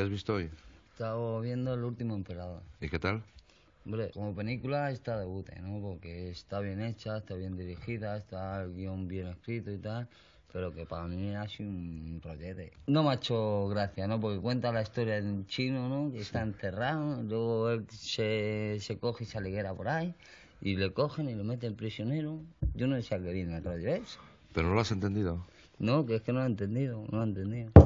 ¿Qué has visto hoy? Estaba viendo El último emperador. ¿Y qué tal? Hombre, como película está de bute, ¿no? Porque está bien hecha, está bien dirigida, está el guion bien escrito y tal, pero que para mí ha sido un rollete. No me ha hecho gracia, ¿no? Porque cuenta la historia de un chino, ¿no? Que está encerrado, luego él se, se coge y se aliguera por ahí, y le cogen y lo meten prisionero. Yo no sé a qué viene el rollo ese. ¿Pero no lo has entendido? No, que es que no lo he entendido, no lo he entendido.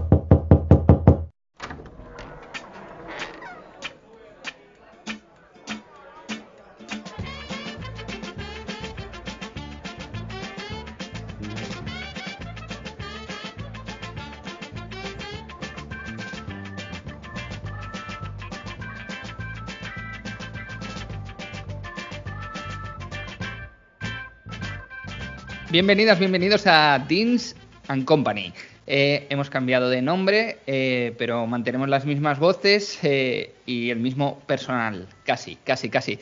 Bienvenidas, bienvenidos a Deans and Company. Eh, hemos cambiado de nombre, eh, pero mantenemos las mismas voces eh, y el mismo personal, casi, casi, casi.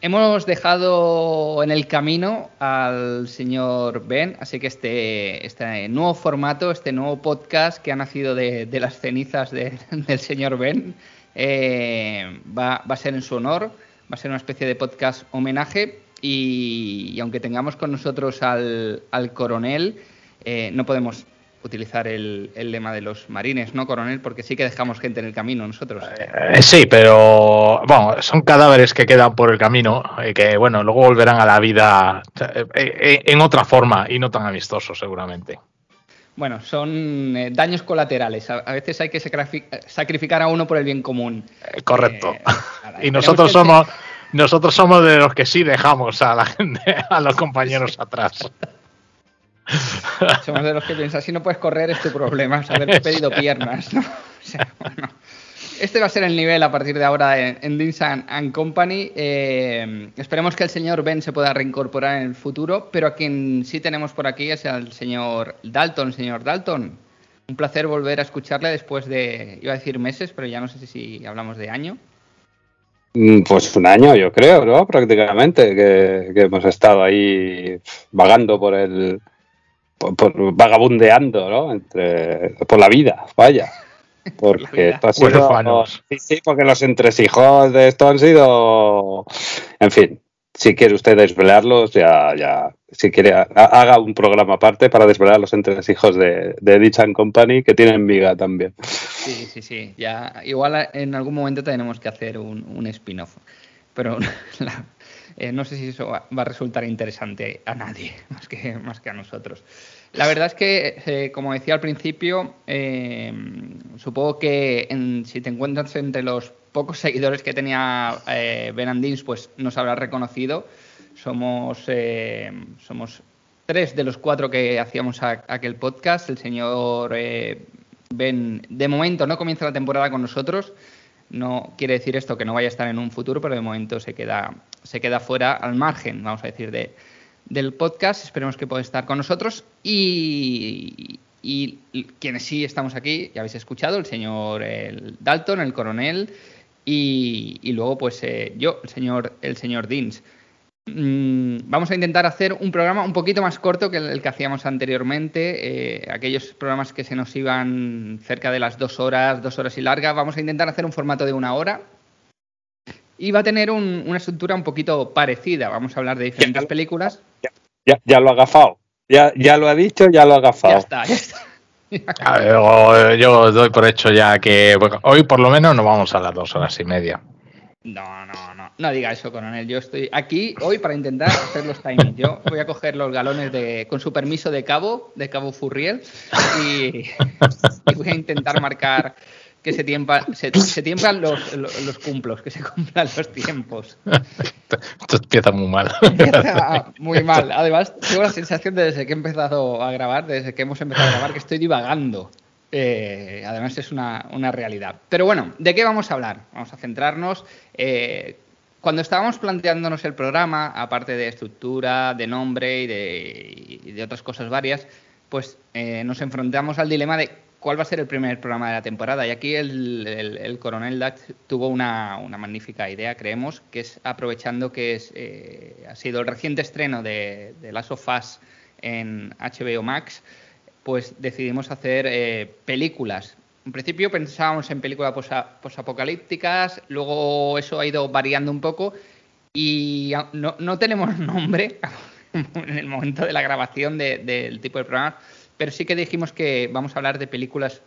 Hemos dejado en el camino al señor Ben, así que este, este nuevo formato, este nuevo podcast que ha nacido de, las cenizas de- del señor Ben, va a ser en su honor, va a ser una especie de podcast homenaje y, y aunque tengamos con nosotros al, al coronel, eh, no podemos utilizar el, el lema de los marines, ¿no, coronel? Porque sí que dejamos gente en el camino nosotros. Eh, sí, pero bueno, son cadáveres que quedan por el camino y que bueno, luego volverán a la vida eh, eh, en otra forma y no tan amistosos seguramente. Bueno, son eh, daños colaterales. A, a veces hay que sacrifi- sacrificar a uno por el bien común. Eh, correcto. Eh, nada, y nosotros somos nosotros somos de los que sí dejamos a la gente, a los compañeros atrás. Somos de los que piensan, si no puedes correr es tu problema, es haber pedido piernas, ¿no? O sea, bueno. Este va a ser el nivel a partir de ahora en, en and Company. Eh, esperemos que el señor Ben se pueda reincorporar en el futuro, pero a quien sí tenemos por aquí es al señor Dalton. Señor Dalton, un placer volver a escucharle después de, iba a decir meses, pero ya no sé si hablamos de año. Mm, Pues un año, yo creo, ¿no? Prácticamente, que, que hemos estado ahí vagando por el. Por, por- vagabundeando, ¿no? Entre, por la vida, vaya. Porque esto ha sido. Huérfanos. Sí, sí, porque los entresijos de esto han sido. En fin, si quiere usted desvelarlos, ya. ya si quiere, ha- haga un programa aparte para desvelar los entresijos de, de Ditch and Company, que tienen viga también. Sí, sí, sí. Ya, igual en algún momento tenemos que hacer un, spin-off. Pero eh, no sé si eso va, va a resultar interesante a nadie, más que, más que a nosotros. La verdad es que, eh, como decía al principio, eh, supongo que en- si te encuentras entre los pocos seguidores que tenía eh, Ben Andins, pues nos habrás reconocido. Somos, eh, somos tres de los cuatro que hacíamos aquel podcast. El señor eh, Ben, de momento no comienza la temporada con nosotros. No quiere decir esto que no vaya a estar en un futuro, pero de momento se queda, se queda fuera al margen, vamos a decir, de, del podcast. Esperemos que pueda estar con nosotros. Y, y quienes sí estamos aquí, ya habéis escuchado, el señor el Dalton, el coronel, y, y luego pues eh, yo, el señor, el señor Deans. Mm, vamos a intentar hacer un programa un poquito más corto que el, que hacíamos anteriormente. eh, aquellos programas que se nos iban cerca de las dos horas, dos horas y larga. Vamos a intentar hacer un formato de una hora. Y va a tener un- una estructura un poquito parecida. Vamos a hablar de diferentes Ya. películas. Ya, ya lo ha agafado. Ya, ya lo ha dicho, ya lo ha Ya agafado. está, ya está. A ver, o- yo doy por hecho ya que bueno, hoy por lo menos no vamos a las dos horas y media. No, no, no. Diga eso, coronel. Yo estoy aquí hoy para intentar hacer los timings. Yo voy a coger los galones de, con su permiso de cabo, de cabo Furriel, y, y voy a intentar marcar que se, tiempa, se, se tiemplan los, los, los cumplos, que se cumplan los tiempos. Esto empieza muy mal. Empieza muy mal. Además, tengo la sensación de desde que he empezado a grabar, desde que hemos empezado a grabar, que estoy divagando. Eh, además, es una, una realidad. Pero bueno, ¿de qué vamos a hablar? Vamos a centrarnos. eh, cuando estábamos planteándonos el programa, aparte de estructura, de nombre y de, y de otras cosas varias, pues eh, nos enfrentamos al dilema de cuál va a ser el primer programa de la temporada. Y aquí el, el- el coronel Dax tuvo una, una magnífica idea, creemos, que es aprovechando que es, eh, ha sido el reciente estreno de, de Last of Us en HBO Max, pues decidimos hacer eh, películas en principio pensábamos en películas posa- posapocalípticas, luego eso ha ido variando un poco y no, no tenemos nombre en el momento de la grabación de- del tipo de programa, pero sí que dijimos que vamos a hablar de películas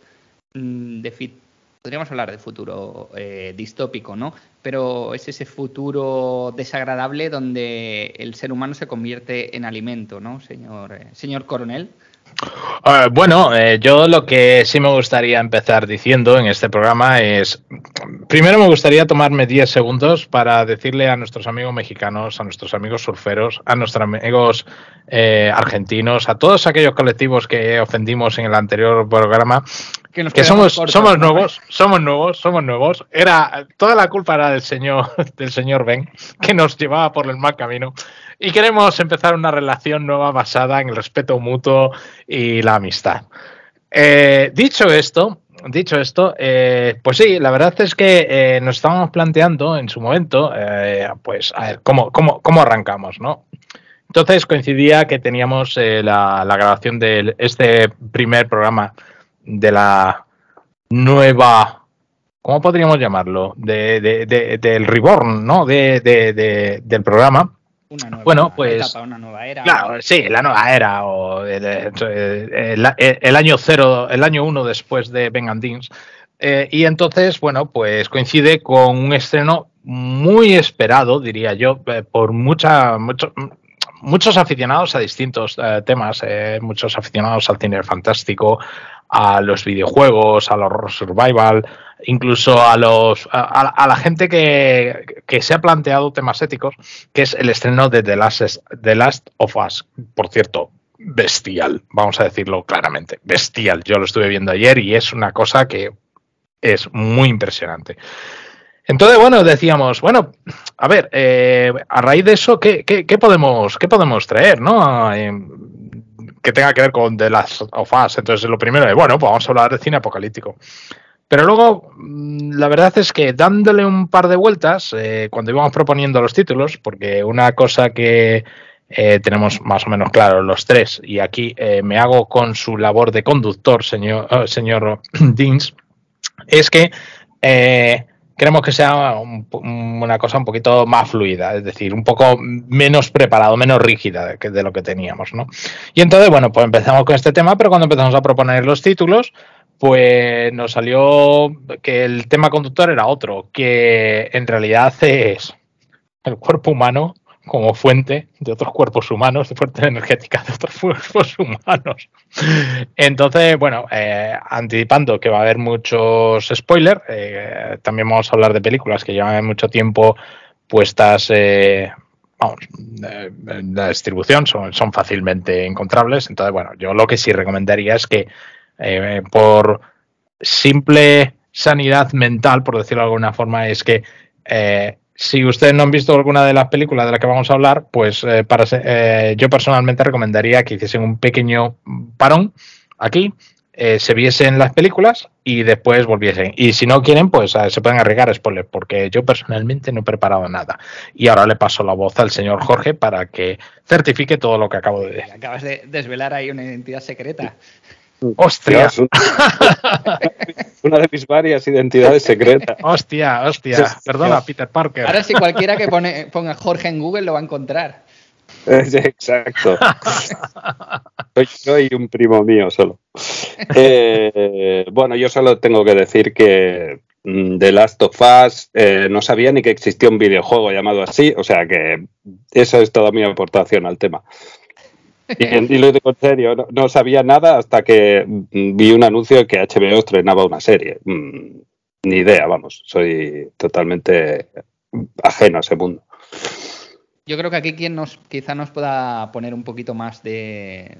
mm, de. Podríamos hablar de futuro eh, distópico, ¿no? Pero es ese futuro desagradable donde el ser humano se convierte en alimento, ¿no, señor, eh, señor coronel? Bueno, eh, yo lo que sí me gustaría empezar diciendo en este programa es, primero me gustaría tomarme 10 segundos para decirle a nuestros amigos mexicanos, a nuestros amigos surferos, a nuestros amigos eh, argentinos, a todos aquellos colectivos que ofendimos en el anterior programa, Que, que somos, cortos, somos ¿no? nuevos, somos nuevos, somos nuevos. Era toda la culpa era del señor, del señor Ben, que nos llevaba por el mal camino. Y queremos empezar una relación nueva basada en el respeto mutuo y la amistad. Eh, dicho esto, dicho esto, eh, pues sí, la verdad es que eh, nos estábamos planteando en su momento, eh, pues a ver, ¿cómo, cómo, cómo arrancamos, ¿no? Entonces coincidía que teníamos eh, la, grabación de este primer programa de la nueva, ¿cómo podríamos llamarlo? De, de- de- del reborn, ¿no? De- del programa. Una nueva Bueno, pues, etapa, una nueva era. Claro, sí, la nueva era o el, el- el- el año cero, el año uno después de Ben and Deans. Eh, y entonces, bueno, pues coincide con un estreno muy esperado, diría yo, eh, por mucha, mucho- muchos aficionados a distintos eh, temas, eh, muchos aficionados al cine fantástico, a los videojuegos, al horror survival, incluso a los a, a- la gente que, que se ha planteado temas éticos, que es el estreno de The Last, The Last of Us. Por cierto, bestial, vamos a decirlo claramente, bestial. Yo lo estuve viendo ayer y es una cosa que es muy impresionante. Entonces, bueno, decíamos, bueno, a ver, eh, a raíz de eso, ¿qué, qué- qué podemos, qué podemos traer, no? Eh, que tenga que ver con The Last of Us. Entonces, lo primero es, bueno, pues vamos a hablar de cine apocalíptico. Pero luego, mm, la verdad es que dándole un par de vueltas, eh, cuando íbamos proponiendo los títulos, porque una cosa que eh, tenemos más o menos claro los tres, y aquí eh, me hago con su labor de conductor, señor, eh, señor Deans, es que queremos que sea un una cosa un poquito más fluida, es decir, un poco menos preparado, menos rígida de, de lo que teníamos, ¿no? Y entonces, bueno, pues empezamos con este tema, pero cuando empezamos a proponer los títulos, pues nos salió que el tema conductor era otro, que en realidad es el cuerpo humano como fuente de otros cuerpos humanos, de fuente energética de otros cuerpos humanos. Entonces, bueno, eh, anticipando que va a haber muchos spoilers, eh, también vamos a hablar de películas que llevan mucho tiempo puestas, eh, en la distribución, son, son fácilmente encontrables. Entonces, bueno, yo lo que sí recomendaría es que eh, por simple sanidad mental, por decirlo de alguna forma, es que eh, si ustedes no han visto alguna de las películas de las que vamos a hablar, pues eh, para, yo personalmente recomendaría que hiciesen un pequeño parón aquí, se viesen las películas y después volviesen. Y si no quieren, pues se pueden arriesgar spoilers, porque yo personalmente no he preparado nada. Y ahora le paso la voz al señor Jorge para que certifique todo lo que acabo de decir. Acabas de desvelar ahí una identidad secreta. ¡Hostia! Una de mis varias identidades secretas. ¡Hostia! ¡Hostia! Perdona, Peter Parker. Ahora sí cualquiera que pone, ponga Jorge en Google lo va a encontrar. Exacto. Soy yo y un primo mío solo. Eh, bueno, yo solo tengo que decir que mm, The Last of Us eh, no sabía ni que existía un videojuego llamado así, o sea que esa es toda mi aportación al tema. Y, lo digo en serio, no, no sabía nada hasta que mm, vi un anuncio de que HBO estrenaba una serie. Mm, ni idea, vamos, soy totalmente ajeno a ese mundo. Yo creo que aquí quien nos quizá nos pueda poner un poquito más de,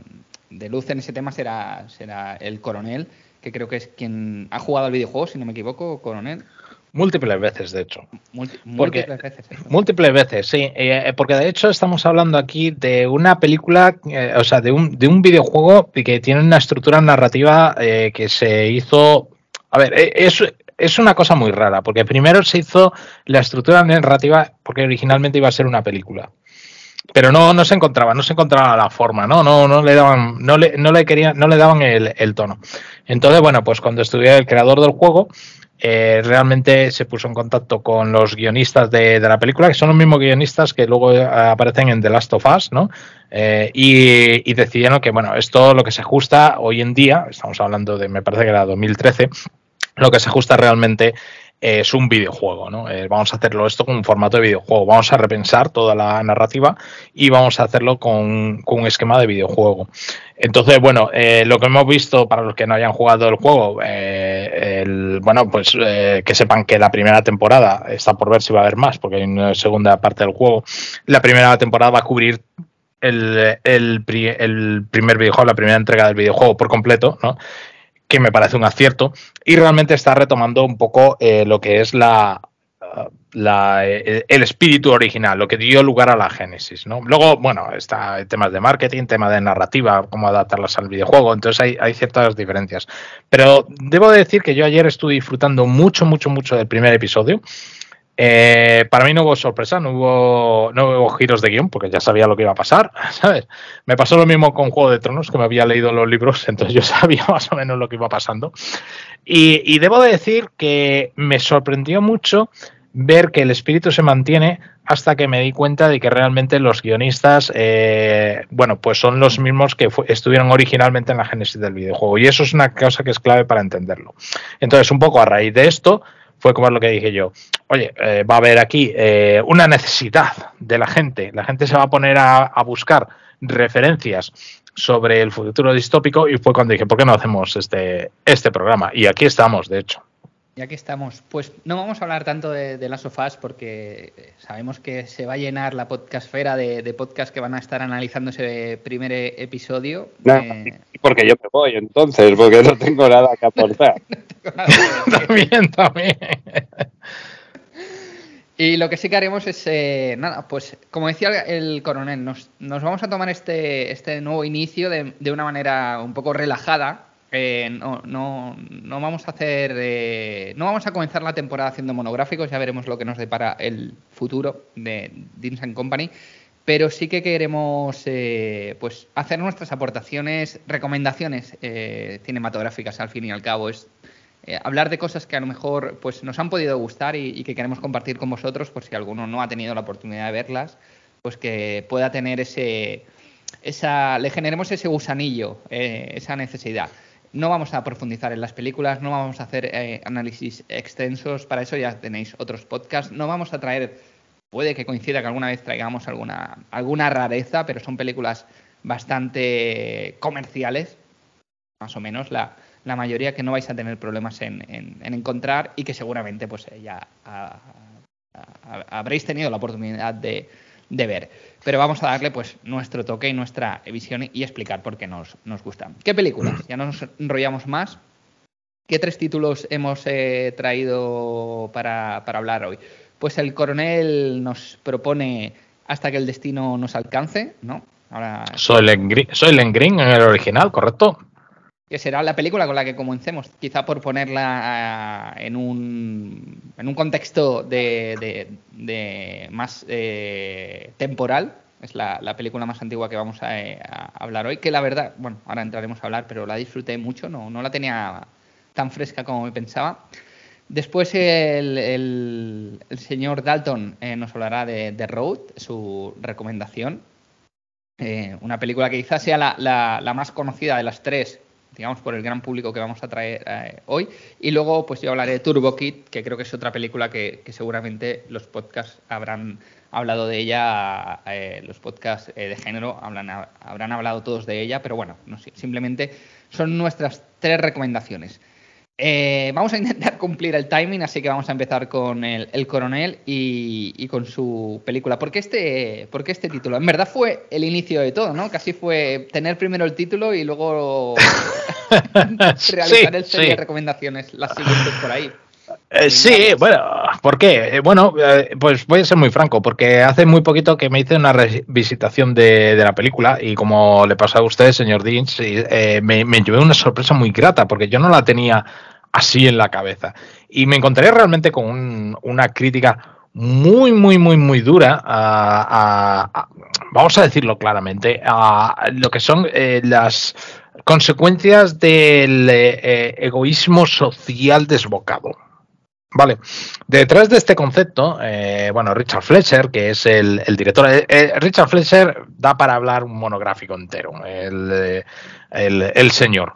de luz en ese tema será, será el coronel, que creo que es quien ha jugado al videojuego, si no me equivoco, coronel. Múltiples veces, de hecho. Multi- Porque- múltiples veces. ¿eh? Múltiples veces, sí. Eh, porque de hecho estamos hablando aquí de una película, eh, o sea, de un, de un videojuego que tiene una estructura narrativa eh, que se hizo. A ver, eh, es, es una cosa muy rara, porque primero se hizo la estructura narrativa porque originalmente iba a ser una película. pero no, no se encontraba, no se encontraba la forma, ¿no? No, no le daban, no le, no le querían, no le daban el, el tono. Entonces, bueno, pues cuando estudié el creador del juego, eh, realmente se puso en contacto con los guionistas de, de, la película, que son los mismos guionistas que luego eh, aparecen en The Last of Us, ¿no? Eh, y, y, decidieron que, bueno, esto lo que se ajusta hoy en día, estamos hablando de, me parece que era 2013, lo que se ajusta realmente es un videojuego, ¿no? Eh, vamos a hacerlo esto con un formato de videojuego, vamos a repensar toda la narrativa y vamos a hacerlo con, un esquema de videojuego. Entonces, bueno, eh, lo que hemos visto para los que no hayan jugado el juego, eh, el, bueno, pues eh, que sepan que la primera temporada está por ver si va a haber más, porque hay una segunda parte del juego. La primera temporada va a cubrir el primer videojuego, la primera entrega del videojuego por completo, ¿no? Que me parece un acierto, y realmente está retomando un poco eh, lo que es la, la, el espíritu original, lo que dio lugar a la génesis. ¿no? Luego, bueno, está temas de marketing, tema de narrativa, cómo adaptarlas al videojuego, entonces hay, hay, ciertas diferencias. Pero debo decir que yo ayer estuve disfrutando mucho, mucho, mucho del primer episodio. Eh, para mí no hubo sorpresa, no hubo, no hubo giros de guion, porque ya sabía lo que iba a pasar, ¿sabes? Me pasó lo mismo con Juego de Tronos, que me había leído los libros, entonces yo sabía más o menos lo que iba pasando. Y, y debo de decir que me sorprendió mucho ver que el espíritu se mantiene hasta que me di cuenta de que realmente los guionistas, eh, bueno, pues son los mismos que estuvieron originalmente en la génesis del videojuego. Y eso es una cosa que es clave para entenderlo. Entonces, un poco a raíz de esto, fue como lo que dije yo. Oye, eh, va a haber aquí eh, una necesidad de la gente. La gente se va a poner a, a, buscar referencias sobre el futuro distópico y fue cuando dije, ¿por qué no hacemos este, este programa? Y aquí estamos, de hecho. Y aquí estamos. Pues no vamos a hablar tanto de, de las sofás porque sabemos que se va a llenar la podcastfera de, de podcasts que van a estar analizando ese primer episodio. No, eh... Porque yo me voy entonces, porque no tengo nada que aportar. no nada también, también. Y lo que sí que haremos es, eh, nada, pues como decía el coronel, nos, nos vamos a tomar este, este nuevo inicio de, de, una manera un poco relajada. Eh, no, no, no, vamos a hacer, eh, no vamos a comenzar la temporada haciendo monográficos, ya veremos lo que nos depara el futuro de Deans Company, pero sí que queremos eh, pues hacer nuestras aportaciones, recomendaciones cinematográficas al fin y al cabo. Es eh, hablar de cosas que a lo mejor pues, nos han podido gustar y, y, que queremos compartir con vosotros, por si alguno no ha tenido la oportunidad de verlas, pues que pueda tener ese, esa, le generemos ese gusanillo, eh, esa necesidad. No vamos a profundizar en las películas, no vamos a hacer eh, análisis extensos, para eso ya tenéis otros podcasts, no vamos a traer, puede que coincida que alguna vez traigamos alguna, alguna rareza, pero son películas bastante comerciales, más o menos la, mayoría que no vais a tener problemas en, en, en encontrar y que seguramente pues ya a, a, habréis tenido la oportunidad de, de, ver. Pero vamos a darle pues nuestro toque y nuestra visión y explicar por qué nos, nos gustan. ¿Qué películas? Ya no nos enrollamos más. ¿Qué tres títulos hemos eh, traído para, para hablar hoy? Pues el coronel nos propone hasta que el destino nos alcance, ¿no? Ahora... Soy Len Green, soy Len Green en el original, ¿correcto? Que será la película con la que comencemos, quizá por ponerla uh, en, un, en un contexto de, de, más eh, temporal. Es la, la, película más antigua que vamos a, eh, a, hablar hoy, que la verdad, bueno, ahora entraremos a hablar, pero la disfruté mucho, no, no la tenía tan fresca como me pensaba. Después el, el, señor Dalton eh, nos hablará de The Road, su recomendación. Eh, una película que quizás sea la, la, más conocida de las tres digamos, por el gran público que vamos a traer eh, hoy. Y luego, pues yo hablaré de Turbo Kid, que creo que es otra película que, seguramente los podcasts habrán hablado de ella, eh, los podcasts eh, de género hablan, habrán hablado todos de ella, pero bueno, no, simplemente son nuestras tres recomendaciones. Eh, vamos a intentar cumplir el timing, así que vamos a empezar con el, el coronel y, y, con su película. ¿Por qué, este, ¿Por qué este título? En verdad fue el inicio de todo, ¿no? Casi fue tener primero el título y luego realizar sí, el serie sí. de recomendaciones, las siguientes por ahí. Eh, sí, bueno, ¿por qué? Eh, bueno, eh, pues voy a ser muy franco, porque hace muy poquito que me hice una revisitación de, de la película y como le pasó a usted, señor eh, me, me llevé una sorpresa muy grata, porque yo no la tenía así en la cabeza. Y me encontré realmente con un, una crítica muy, muy, muy, muy dura a, vamos a decirlo claramente, a lo que son las consecuencias del egoísmo social desbocado. Vale, detrás de este concepto, eh, bueno, Richard Fletcher, que es el, director, Richard Fletcher da para hablar un monográfico entero, el, el señor,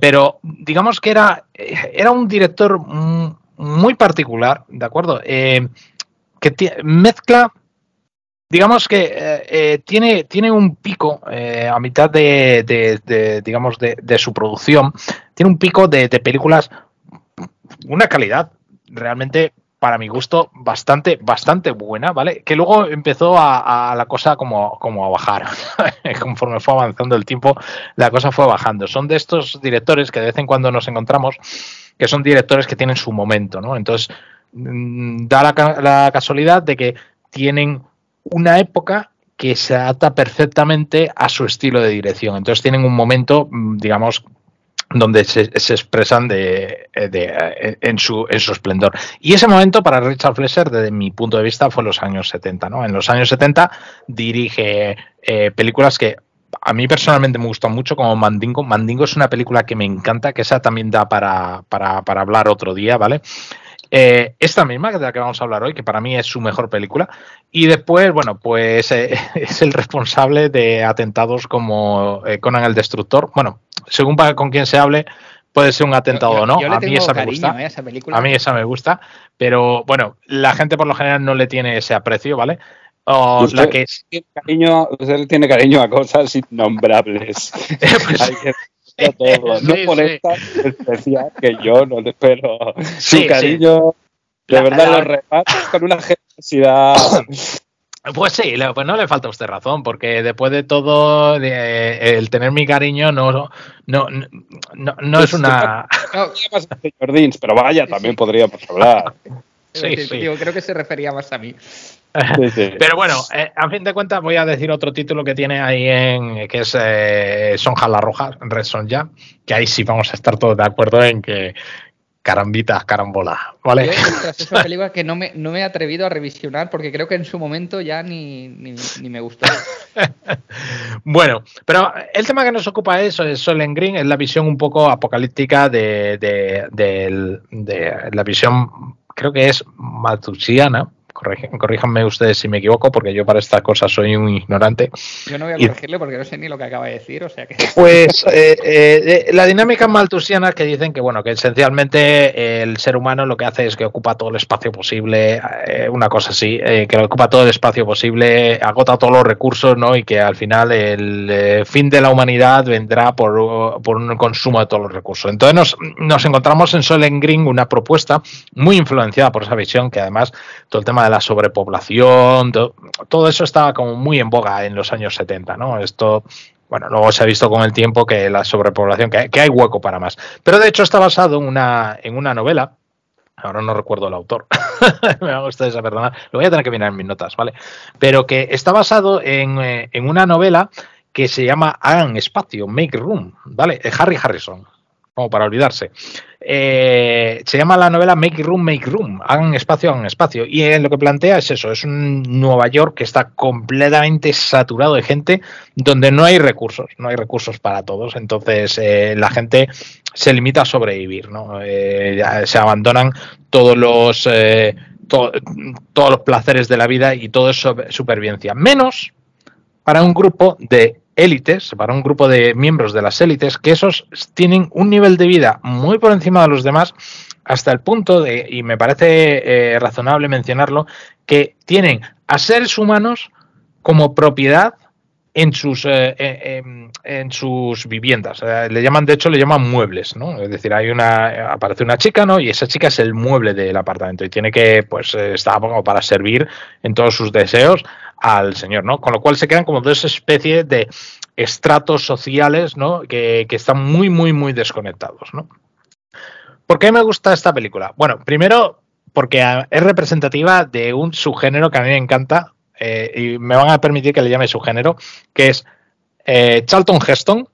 pero digamos que era, era un director muy particular, ¿de acuerdo? que mezcla, digamos que eh, eh, tiene, tiene un pico eh, a mitad de, digamos, de, su producción, tiene un pico de, películas, una calidad realmente para mi gusto, bastante, bastante buena, ¿vale? Que luego empezó a, la cosa como, como a bajar. Conforme fue avanzando el tiempo, la cosa fue bajando. Son de estos directores que de vez en cuando nos encontramos, que son directores que tienen su momento, ¿no? Entonces, Mm, da la, casualidad de que tienen una época que se adapta perfectamente a su estilo de dirección. Entonces tienen un momento, mm, digamos, donde se, expresan de, eh, en, su, en su esplendor. Y ese momento para Richard Fleischer, desde mi punto de vista, fue en los años 70. ¿no? En los años 70 dirige eh, películas que a mí personalmente me gustan mucho, como Mandingo. Mandingo es una película que me encanta, que esa también da para, para, para hablar otro día, ¿vale? Eh, esta misma, de la que vamos a hablar hoy, que para mí es su mejor película. Y después, bueno, pues eh, es el responsable de atentados como eh, Conan el Destructor. Bueno, según con quién se hable, puede ser un atentado o no. a mí esa me gusta. A mí esa me gusta. Pero bueno, la gente por lo general no le tiene ese aprecio, ¿vale? O usted, la que tiene cariño, usted le tiene cariño a cosas innombrables. pues, no por esta especial que yo no le espero. Su cariño, de verdad, lo repartes con una generosidad. Pues sí, pues no le falta a usted razón, porque después de todo, el tener mi cariño no, no, no, no es una. Pero vaya, también podríamos hablar. Sí, sí. creo que se refería más a mí. Pero bueno, eh, a fin de cuentas voy a decir otro título que tiene ahí en que es eh, Sonja la Roja, Red Son Ya, que ahí sí vamos a estar todos de acuerdo en que carambitas, carambola, ¿vale? es una película que no me, no me he atrevido a revisionar porque creo que en su momento ya ni, ni, me gustó. bueno, pero el tema que nos ocupa es, es Solen Green, es la visión un poco apocalíptica de, de, de la visión, creo que es matusiana, corríjanme ustedes si me equivoco, porque yo para estas cosas soy un ignorante. Yo no voy a corregirle porque no sé ni lo que acaba de decir, o sea que... Pues eh, eh, la dinámica maltusiana que dicen que, bueno, que esencialmente el ser humano lo que hace es que ocupa todo el espacio posible, eh, una cosa así, que ocupa todo el espacio posible, agota todos los recursos, ¿no? Y que al final el fin de la humanidad vendrá por, por, un consumo de todos los recursos. Entonces nos, nos encontramos en Solen Green una propuesta muy influenciada por esa visión, que además todo el tema la sobrepoblación, todo, eso estaba como muy en boga en los años 70, ¿no? Esto, bueno, luego se ha visto con el tiempo que la sobrepoblación, que, hay hueco para más. Pero de hecho está basado en una, en una novela, ahora no recuerdo el autor, me va a gustar esa perdonar, lo voy a tener que mirar en mis notas, ¿vale? Pero que está basado en, eh, en una novela que se llama Hagan Espacio, Make Room, ¿vale? De Harry Harrison como para olvidarse. Eh, se llama la novela Make Room, Make Room. Hagan espacio, hagan espacio. Y lo que plantea es eso, es un Nueva York que está completamente saturado de gente donde no hay recursos, no hay recursos para todos. Entonces eh, la gente se limita a sobrevivir, ¿no? Eh, se abandonan todos los... todos los placeres de la vida y todo es supervivencia. Menos para un grupo de élites, para un grupo de miembros de las élites, que esos tienen un nivel de vida muy por encima de los demás, hasta el punto de, y me parece eh, razonable mencionarlo, que tienen a seres humanos como propiedad en sus eh, en, sus viviendas. le llaman, de hecho, le llaman muebles, ¿no? Es decir, hay una aparece una chica, ¿no? Y esa chica es el mueble del apartamento y tiene que, pues, eh, está como para servir en todos sus deseos al señor, ¿no? Con lo cual se quedan como dos especies de estratos sociales, ¿no? Que, están muy, muy, muy desconectados, ¿no? ¿Por qué me gusta esta película? Bueno, primero porque es representativa de un subgénero que a mí me encanta eh, y me van a permitir que le llame subgénero, que es eh, Charlton Heston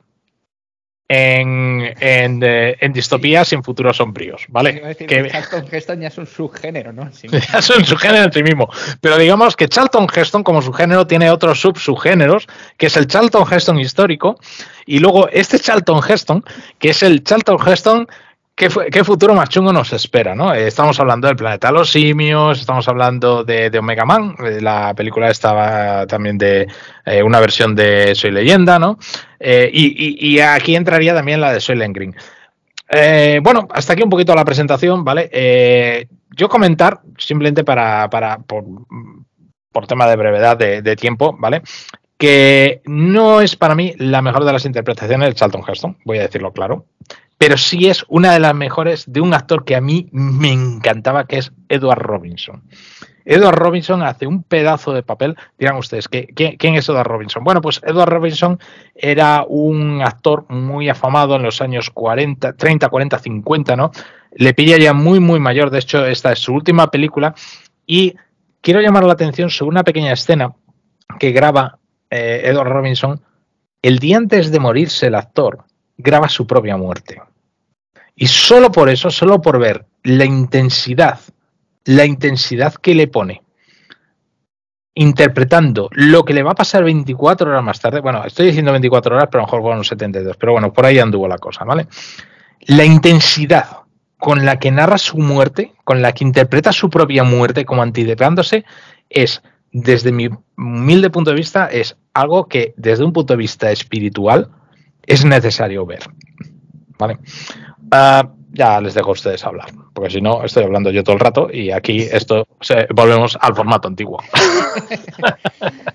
en, en, eh, en distopías y en futuros sombríos, ¿vale? Decir Que- Charlton Heston ya es un subgénero, ¿no? Sí. ya son su género en sí mismo. Pero digamos que Charlton Heston, como subgénero, tiene otros sub-subgéneros, que es el Charlton Heston histórico, y luego este Charlton Heston, que es el Charlton Heston. ¿Qué, fu- qué futuro más chungo nos espera? ¿no? Eh, Estamos hablando del planeta los simios, estamos hablando de, de Omega Man, eh, la película estaba también de eh, una versión de Soy Leyenda, ¿no? Y, aquí entraría también la de Soy Green. Bueno, hasta aquí un poquito la presentación, ¿vale? Yo comentar, simplemente para, para por, por tema de brevedad de, de tiempo, ¿vale? Que no es para mí la mejor de las interpretaciones de Charlton Heston, voy a decirlo claro, pero sí es una de las mejores de un actor que a mí me encantaba, que es Edward Robinson. Edward Robinson hace un pedazo de papel. Dirán ustedes, ¿qué- ¿quién es Edward Robinson? Bueno, pues Edward Robinson era un actor muy afamado en los años 40, 30, 40, 50, ¿no? Le pilla ya muy, muy mayor. De hecho, esta es su última película. Y quiero llamar la atención sobre una pequeña escena que graba eh, Edward Robinson. El día antes de morirse, el actor graba su propia muerte. Y solo por eso, solo por ver la intensidad, la intensidad que le pone interpretando lo que le va a pasar 24 horas más tarde. Bueno, estoy diciendo 24 horas, pero a lo mejor fueron 72, pero bueno, por ahí anduvo la cosa, ¿vale? La intensidad con la que narra su muerte, con la que interpreta su propia muerte como anticipadose, es, desde mi humilde punto de vista, es algo que desde un punto de vista espiritual es necesario ver. ¿Vale? Ah, ya les dejo a ustedes hablar, porque si no, estoy hablando yo todo el rato y aquí esto se- volvemos al formato antiguo.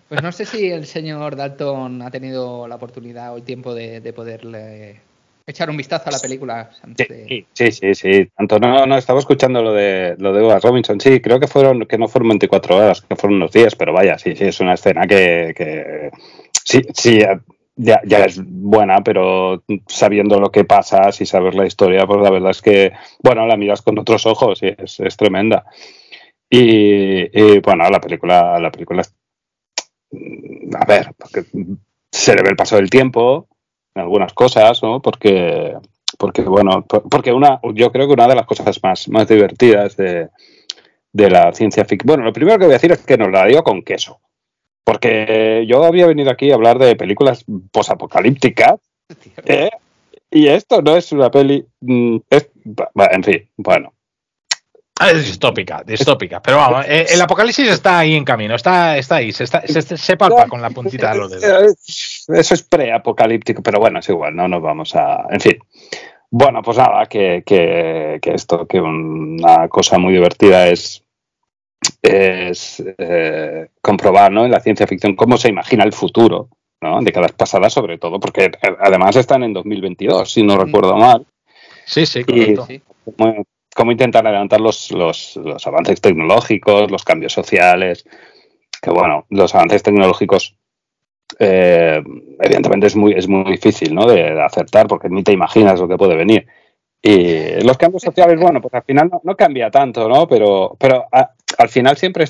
Pues no sé si el señor Dalton ha tenido la oportunidad o el tiempo de, de poderle echar un vistazo a la película antes de... Sí, sí, sí, sí. Tanto no, no estaba escuchando lo de lo de Edward Robinson. Sí, creo que fueron que no fueron 24 horas, que fueron unos días, pero vaya, sí, sí, es una escena que, que sí, sí, ya, ya es buena, pero sabiendo lo que pasa, si sabes la historia, pues la verdad es que, bueno, la miras con otros ojos y es, es tremenda. Y, bueno, la película, la película es, a ver, porque se le ve el paso del tiempo en algunas cosas, ¿no? Porque, porque bueno, por- porque una, yo creo que una de las cosas más, más divertidas de, de la ciencia ficción. Bueno, lo primero que voy a decir es que nos la digo con queso. Porque yo había venido aquí a hablar de películas posapocalípticas, ¿eh? y esto no es una peli. mm, es- en fin, bueno. Ah, Es distópica, distópica. Pero vamos, eh, el apocalipsis está ahí en camino, está, está ahí, se, está- se, se palpa con la puntita de los dedos. Eso es preapocalíptico, pero bueno, es igual, no nos vamos a. En fin. Bueno, pues nada, que, que, que esto, que una cosa muy divertida es, es eh, comprobar ¿no? en la ciencia ficción cómo se imagina el futuro, ¿no? décadas pasadas sobre todo, porque eh, además están en 2022, si no recuerdo mal, Sí, sí, Y- correcto. Sí. cómo, cómo intentan adelantar los, los, los avances tecnológicos, los cambios sociales, que bueno, los avances tecnológicos eh, evidentemente es muy, es muy difícil ¿no? de, de acertar porque ni te imaginas lo que puede venir. Y los cambios sociales, bueno, pues al final no, no cambia tanto, ¿no? Pero, pero a- al final siempre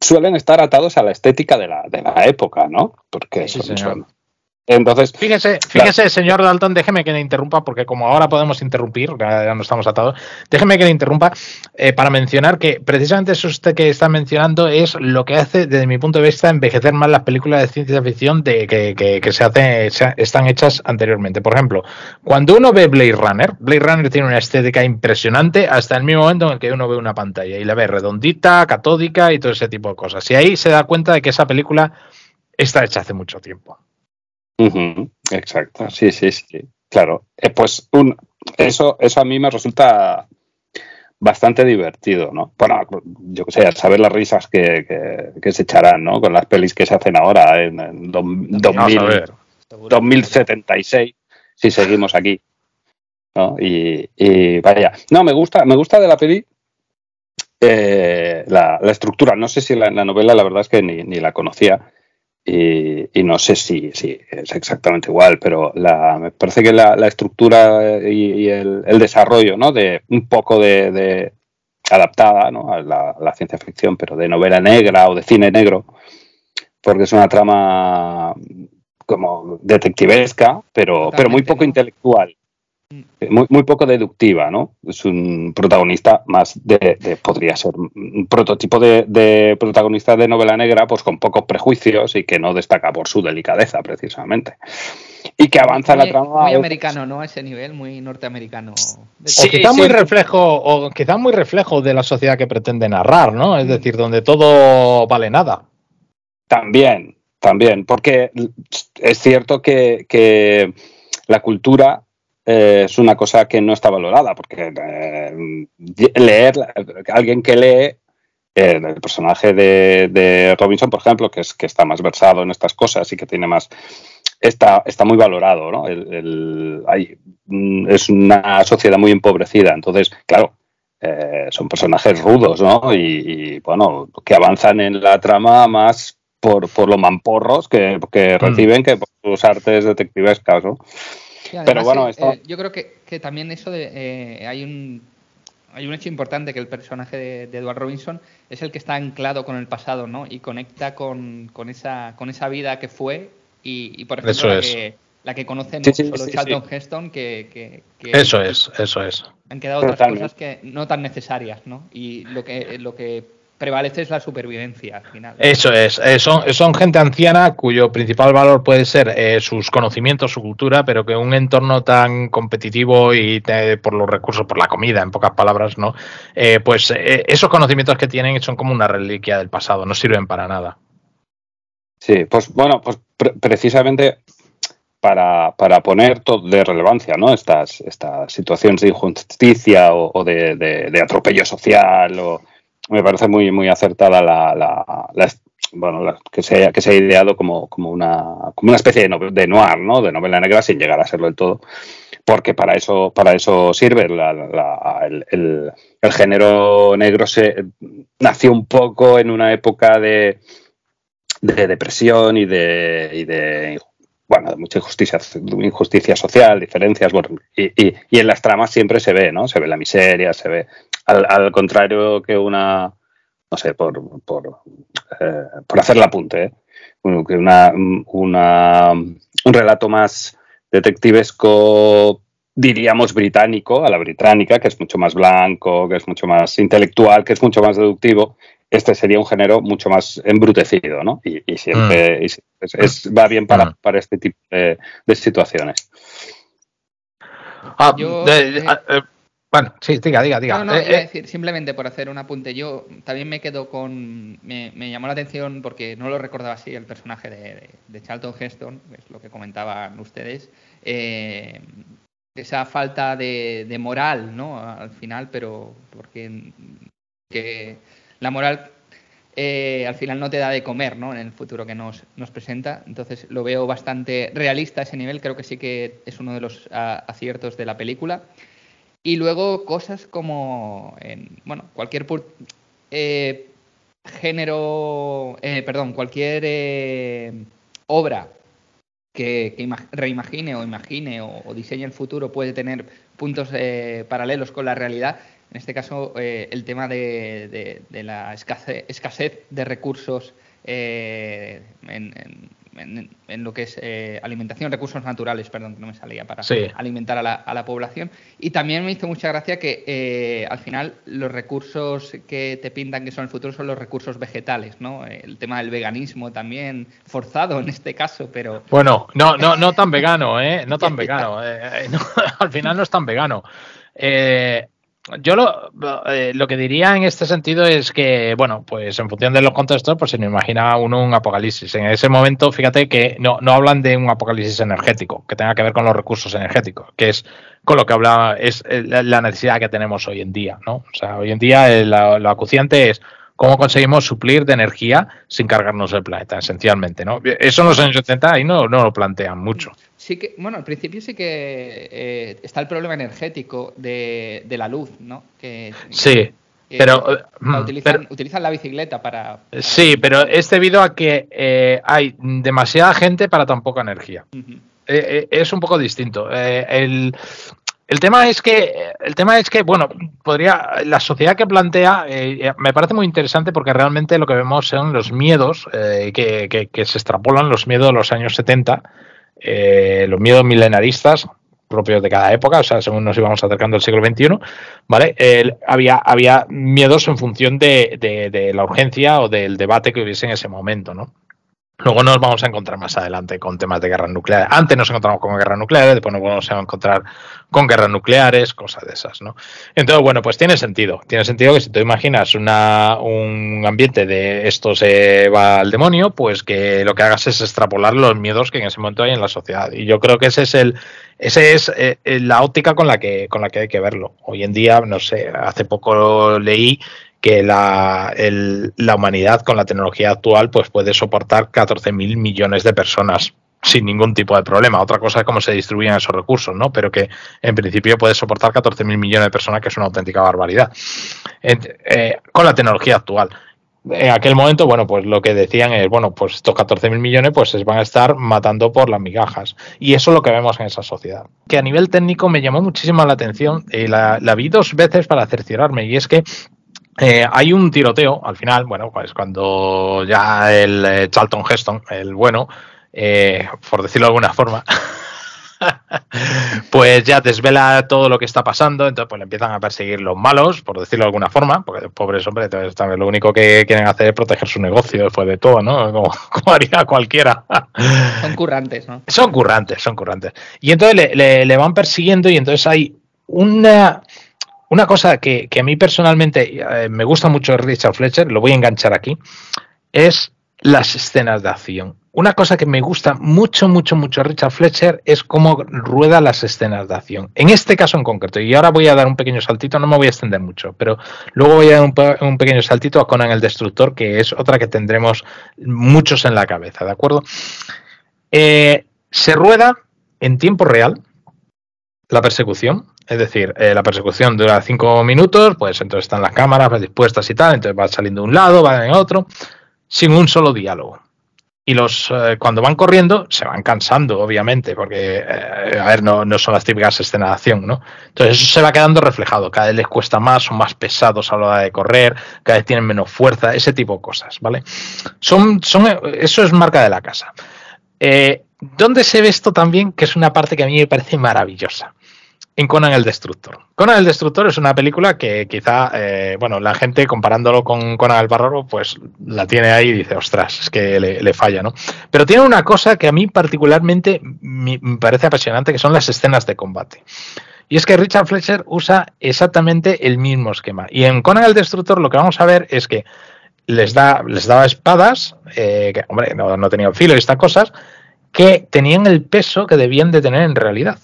suelen estar atados a la estética de la, de la época, ¿no? Porque Sí, son- Entonces, Fíjese, fíjese, señor Dalton, déjeme que le interrumpa, porque como ahora podemos interrumpir, ya no estamos atados, déjeme que le interrumpa eh, para mencionar que precisamente eso usted que está mencionando es lo que hace, desde mi punto de vista, envejecer más las películas de ciencia ficción de, que, que- que se hacen, se- están hechas anteriormente. Por ejemplo, cuando uno ve Blade Runner, Blade Runner tiene una estética impresionante hasta el mismo momento en el que uno ve una pantalla y la ve redondita, catódica y todo ese tipo de cosas. Y ahí se da cuenta de que esa película está hecha hace mucho tiempo. Exacto, sí, sí, sí. Claro, Eh, pues un, eso, eso a mí me resulta bastante divertido, ¿no? Bueno, yo qué sé, a saber las risas que, que- que se echarán, ¿no? Con las pelis que se hacen ahora en, en do- Vamos 2000, a ver. Seguro. 2076, si seguimos aquí. ¿no? Y, y vaya, no, me gusta, me gusta de la peli eh, la, la estructura. No sé si la, la novela, la verdad es que ni, ni la conocía y, y no sé si, si es exactamente igual, pero la, me parece que la, la estructura y, y el, el desarrollo, ¿no? De un poco de, de adaptada, ¿no? A la, a la ciencia ficción, pero de novela negra o de cine negro, porque es una trama como detectivesca, pero, pero muy poco ¿no? intelectual. Muy, muy poco deductiva, ¿no? Es un protagonista más de, de- podría ser un prototipo de, de protagonista de novela negra, pues con pocos prejuicios y que no destaca por su delicadeza, precisamente. Y que avanza en la muy, trama. muy americano, ¿no? A ese nivel, muy norteamericano. De o quizá sí. muy reflejo, o quizá muy reflejo de la sociedad que pretende narrar, ¿no? Mm. Es decir, donde todo vale nada. También, también, porque es cierto que, que la cultura eh, es una cosa que no está valorada, porque eh, leer, alguien que lee, eh, el personaje de, de Robinson, por ejemplo, que es que está más versado en estas cosas y que tiene más, está, está muy valorado, ¿no? El- el- hay- mm, es una sociedad muy empobrecida, entonces, claro, eh, son personajes rudos, ¿no? Y, y, bueno, que avanzan en la trama más por, por los mamporros que, que reciben que por sus artes detectivescas, ¿no? Además, Pero bueno, eh, esto- eh, yo creo que, que también eso de eh, hay un hay un hecho importante que el personaje de, de Edward Robinson es el que está anclado con el pasado, ¿no? Y conecta con, con esa con esa vida que fue y, y, por ejemplo Eso la es. que la que conocen Sí, sí, solo sí, Charlton Heston que, que- que Eso es, eso es. han quedado otras Totalmente. cosas que no tan necesarias, ¿no? Y lo que lo que prevalece es la supervivencia al final. Eso es, eh, son, son gente anciana cuyo principal valor puede ser eh, sus conocimientos, su cultura, pero que un entorno tan competitivo y te- por los recursos, por la comida, en pocas palabras, ¿no? Eh, pues eh, esos conocimientos que tienen son como una reliquia del pasado, no sirven para nada. Sí, pues bueno, pues pre- precisamente para, para poner todo de relevancia, ¿no? Estas, estas situaciones de injusticia o, o de, de- de atropello social, o me parece muy, muy acertada la, bueno, que se que se ha ideado como, como una, como una especie de, de noir, ¿no? De novela negra sin llegar a serlo del todo. Porque para eso, para eso sirve. El- el género negro se nació un poco en una época de, de depresión y de, y de bueno, de mucha injusticia, injusticia social, diferencias, bueno, y, y- y en las tramas siempre se ve, ¿no? Se ve la miseria, se ve, al, al contrario que una, no sé, por, por, eh, por hacer el apunte, ¿eh? Una, una- un relato más detectivesco, diríamos británico, a la británica, que es mucho más blanco, que es mucho más intelectual, que es mucho más deductivo, este sería un género mucho más embrutecido, ¿no? Y, y siempre y es- es- va bien para, Mm. para este tipo de, de situaciones. Ah, Yo, de- eh, ah, eh, bueno, sí, diga, diga, diga. No, no, Eh, iba a eh, decir, simplemente por hacer un apunte, yo también me quedo con. Me, me llamó la atención porque no lo recordaba así el personaje de, de- de Charlton Heston, es lo que comentaban ustedes. eh, esa falta de, de moral, ¿no? Al final, pero porque que la moral eh, al final no te da de comer, ¿no? En el futuro que nos, nos presenta. Entonces lo veo bastante realista a ese nivel. Creo que sí que es uno de los ah, aciertos de la película. Y luego cosas como, en, bueno, cualquier eh, género, eh, perdón, cualquier eh, obra que, que ima- reimagine o imagine o, diseñe el futuro puede tener puntos eh, paralelos con la realidad. En este caso, eh, el tema de, la escasez, escasez de recursos eh, en, en- en- en lo que es eh, alimentación, recursos naturales, perdón, que no me salía para Sí. alimentar a la, a la población. Y también me hizo mucha gracia que eh, al final los recursos que te pintan que son el futuro son los recursos vegetales, ¿no? El tema del veganismo también forzado en este caso, pero Bueno, no, no, no tan vegano, ¿eh? No tan vegano. eh, eh, no, al final no es tan vegano. Eh, yo lo, eh, lo que diría en este sentido es que, bueno, pues en función de los contextos, pues se nos imagina uno un apocalipsis. En ese momento, fíjate que no, no hablan de un apocalipsis energético, que tenga que ver con los recursos energéticos, que es con lo que habla, es eh, la necesidad que tenemos hoy en día, ¿no? O sea, hoy en día eh, lo acuciante es cómo conseguimos suplir de energía sin cargarnos el planeta, esencialmente, ¿no? Eso en los años 70 ahí no, no lo plantean mucho. Sí que, bueno, al principio sí que eh, está el problema energético de, de la luz, ¿no? Que, Sí, que pero, la eh, mm, utilizan, pero- utilizan la bicicleta para... sí, pero es debido a que eh, hay demasiada gente para tan poca energía. Eh, es un poco distinto. El, El tema es que, el tema es que, bueno, podría, la sociedad que plantea eh, me parece muy interesante porque realmente lo que vemos son los miedos eh, que, que, se extrapolan, los miedos de los años 70, eh, los miedos milenaristas propios de cada época, o sea, según nos íbamos acercando al siglo XXI, ¿vale? había, había miedos en función de, de la urgencia o del debate que hubiese en ese momento, ¿no? Luego nos vamos a encontrar más adelante con temas de guerras nucleares. Antes nos encontramos con guerras nucleares, después nos vamos a encontrar con guerras nucleares, cosas de esas, ¿no? Entonces, bueno, pues tiene sentido. Tiene sentido que si tú imaginas una, un ambiente de esto se va al demonio, pues que lo que hagas es extrapolar los miedos que en ese momento hay en la sociedad. Y yo creo que ese es el, ese es eh, la óptica con la que con la que hay que verlo. Hoy en día, no sé, hace poco leí que la, la, humanidad con la tecnología actual pues puede soportar 14.000 millones de personas sin ningún tipo de problema. Otra cosa es cómo se distribuyen esos recursos, ¿no? Pero que en principio puede soportar 14.000 millones de personas, que es una auténtica barbaridad. Eh, con la tecnología actual. En aquel momento, bueno, pues lo que decían es, bueno, pues estos 14.000 millones pues se van a estar matando por las migajas. Y eso es lo que vemos en esa sociedad. Que a nivel técnico me llamó muchísimo la atención y la, la vi dos veces para cerciorarme. Y es que eh, hay un tiroteo al final, bueno, pues cuando ya el eh, Charlton Heston, el bueno, eh, por decirlo de alguna forma, pues ya desvela todo lo que está pasando, entonces pues le empiezan a perseguir los malos, por decirlo de alguna forma, porque pobres hombres también lo único que quieren hacer es proteger su negocio después de todo, ¿no? Como, haría cualquiera. Son currantes, ¿no? Son currantes, son currantes. Y entonces le van persiguiendo y entonces hay una una cosa que, a mí personalmente eh, me gusta mucho Richard Fletcher, lo voy a enganchar aquí, es las escenas de acción. Una cosa que me gusta mucho, mucho, mucho Richard Fletcher es cómo rueda las escenas de acción. En este caso en concreto, y ahora voy a dar un pequeño saltito, no me voy a extender mucho, pero luego voy a dar un, pequeño saltito a Conan el Destructor, que es otra que tendremos muchos en la cabeza, ¿de acuerdo? Eh, se rueda en tiempo real la persecución, es decir, eh, la persecución dura cinco minutos, pues entonces están las cámaras dispuestas y tal, entonces va saliendo de un lado, va en otro, sin un solo diálogo. Y los eh, cuando van corriendo se van cansando, obviamente, porque, eh, a ver, no, no, son las típicas escenas de acción, ¿no? Entonces eso se va quedando reflejado. Cada vez les cuesta más, son más pesados a la hora de correr, cada vez tienen menos fuerza, ese tipo de cosas, ¿vale? Son, son, eso es marca de la casa. ¿Dónde se ve esto también? Que es una parte que a mí me parece maravillosa en Conan el Destructor. Conan el Destructor es una película que quizá, eh, bueno, la gente comparándolo con Conan el Bárbaro, pues la tiene ahí y dice, ostras, es que le, falla, ¿no? Pero tiene una cosa que a mí particularmente me, parece apasionante, que son las escenas de combate. Y es que Richard Fletcher usa exactamente el mismo esquema. Y en Conan el Destructor lo que vamos a ver es que les, da, les daba espadas, eh, que, hombre, no, tenían filo y estas cosas, que tenían el peso que debían de tener en realidad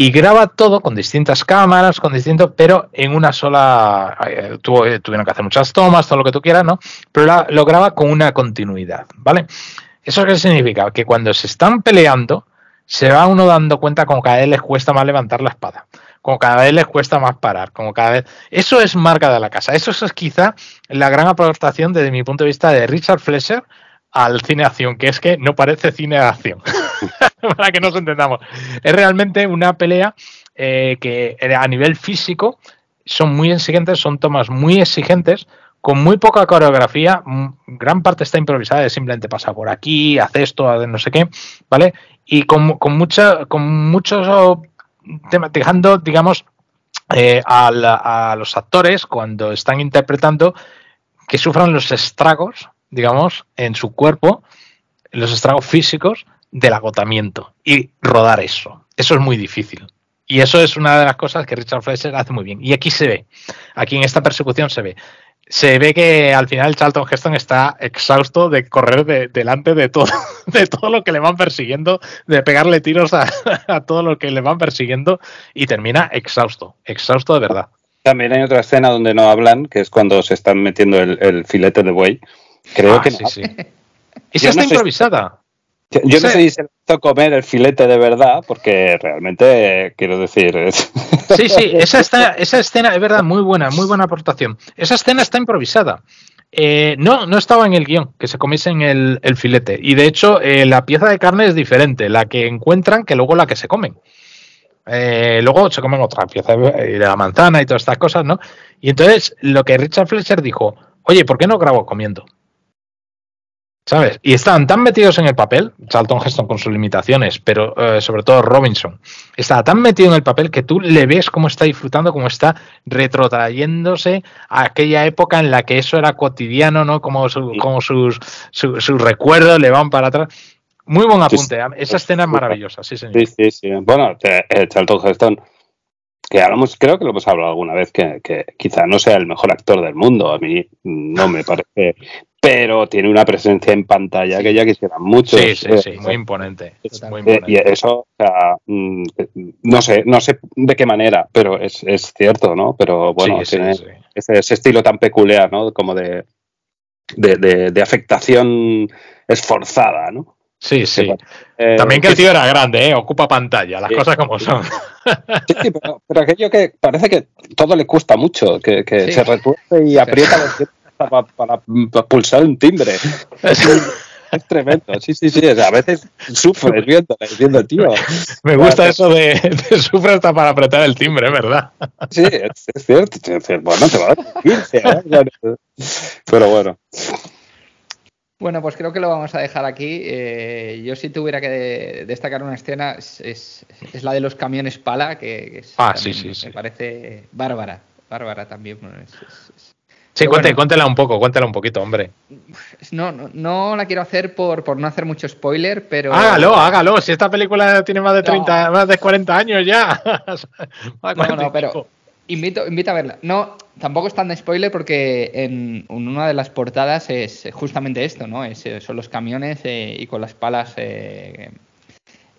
y graba todo con distintas cámaras, con distintos, pero en una sola, eh, eh, tuvieron que hacer muchas tomas, todo lo que tú quieras, ¿no? Pero lo graba con una continuidad, ¿vale? ¿Eso qué significa? Que cuando se están peleando, se va uno dando cuenta como cada vez les cuesta más levantar la espada, como cada vez les cuesta más parar, como cada vez... Eso es marca de la casa, eso es quizá la gran aportación desde mi punto de vista de Richard Fleischer al cine acción, que es que no parece cine acción. para que nos entendamos. Es realmente una pelea eh, que a nivel físico son muy exigentes, son tomas muy exigentes, con muy poca coreografía, gran parte está improvisada, simplemente pasa por aquí, hace esto, no sé qué, ¿vale? Y con, con, mucha, con muchos dejando, digamos, eh, a, los actores cuando están interpretando que sufran los estragos, digamos, en su cuerpo, los estragos físicos del agotamiento y rodar eso. Eso es muy difícil. Y eso es una de las cosas que Richard Fleischer hace muy bien. Y aquí se ve, aquí en esta persecución se ve. Se ve que al final Charlton Heston está exhausto de correr delante de todo, de todo lo que le van persiguiendo, de pegarle tiros a, todo lo que le van persiguiendo y termina exhausto, exhausto de verdad. También hay otra escena donde no hablan, que es cuando se están metiendo el, filete de buey. Creo ah, que sí, sí. Esa está improvisada. Yo no sé si se hizo comer el filete de verdad, porque realmente, quiero decir... Sí, sí, esa, esa escena es verdad, muy buena, muy buena aportación. Esa escena está improvisada. Eh, no, no estaba en el guion que se comiesen el, el filete. Y de hecho, eh, la pieza de carne es diferente, la que encuentran que luego la que se comen. Eh, luego se comen otra pieza de la manzana y todas estas cosas, ¿no? Y entonces lo que Richard Fletcher dijo, oye, ¿por qué no grabo comiendo? ¿Sabes? Y estaban tan metidos en el papel, Charlton Heston con sus limitaciones, pero eh, sobre todo Robinson, estaba tan metido en el papel que tú le ves cómo está disfrutando, cómo está retrotrayéndose a aquella época en la que eso era cotidiano, ¿no? Como, como sus, sus recuerdos le van para atrás. Muy buen apunte. Esa escena es maravillosa, sí, señor. Sí, sí, sí. Bueno, eh, Charlton Heston, que hablamos, creo que lo hemos hablado alguna vez, que, que, quizá no sea el mejor actor del mundo. A mí no me parece pero tiene una presencia en pantalla que ya quisieran mucho. Sí, sí, sí, muy imponente. Muy imponente. Y eso, o sea, mm, no sé, no sé de qué manera, pero es, es cierto, ¿no? Pero bueno, tiene ese, ese, estilo tan peculiar, ¿no? Como de, de, de, de afectación esforzada, ¿no? Sí, sí. Eh, También que el tío era grande, ¿eh? ocupa pantalla, las cosas como son. Sí, sí pero, pero, aquello que parece que todo le cuesta mucho, que, que sí. se retuerce y aprieta los para, para, para, pulsar un timbre. Es, es, tremendo, sí, sí, sí. a veces sufres viendo, viendo tío. Me gusta eso de, de sufre hasta para apretar el timbre, verdad. Sí, es, es cierto. Bueno, te va a dar 15, ¿eh? Pero bueno. Bueno, pues creo que lo vamos a dejar aquí. Eh, yo si tuviera que de, destacar una escena es, es, es, la de los camiones pala, que, que es, ah, sí, sí, sí. me parece bárbara. Bárbara también. Bueno, Sí, cuente, bueno, cuéntela un poco, cuéntela un poquito, hombre. No, no, no, la quiero hacer por, por no hacer mucho spoiler, pero. Hágalo, hágalo. Si esta película tiene más de 30, no. más de 40 años ya. no, no, pero invito, invito a verla. No, tampoco es tan de spoiler porque en, una de las portadas es justamente esto, ¿no? Es, son los camiones eh, y con las palas. Eh,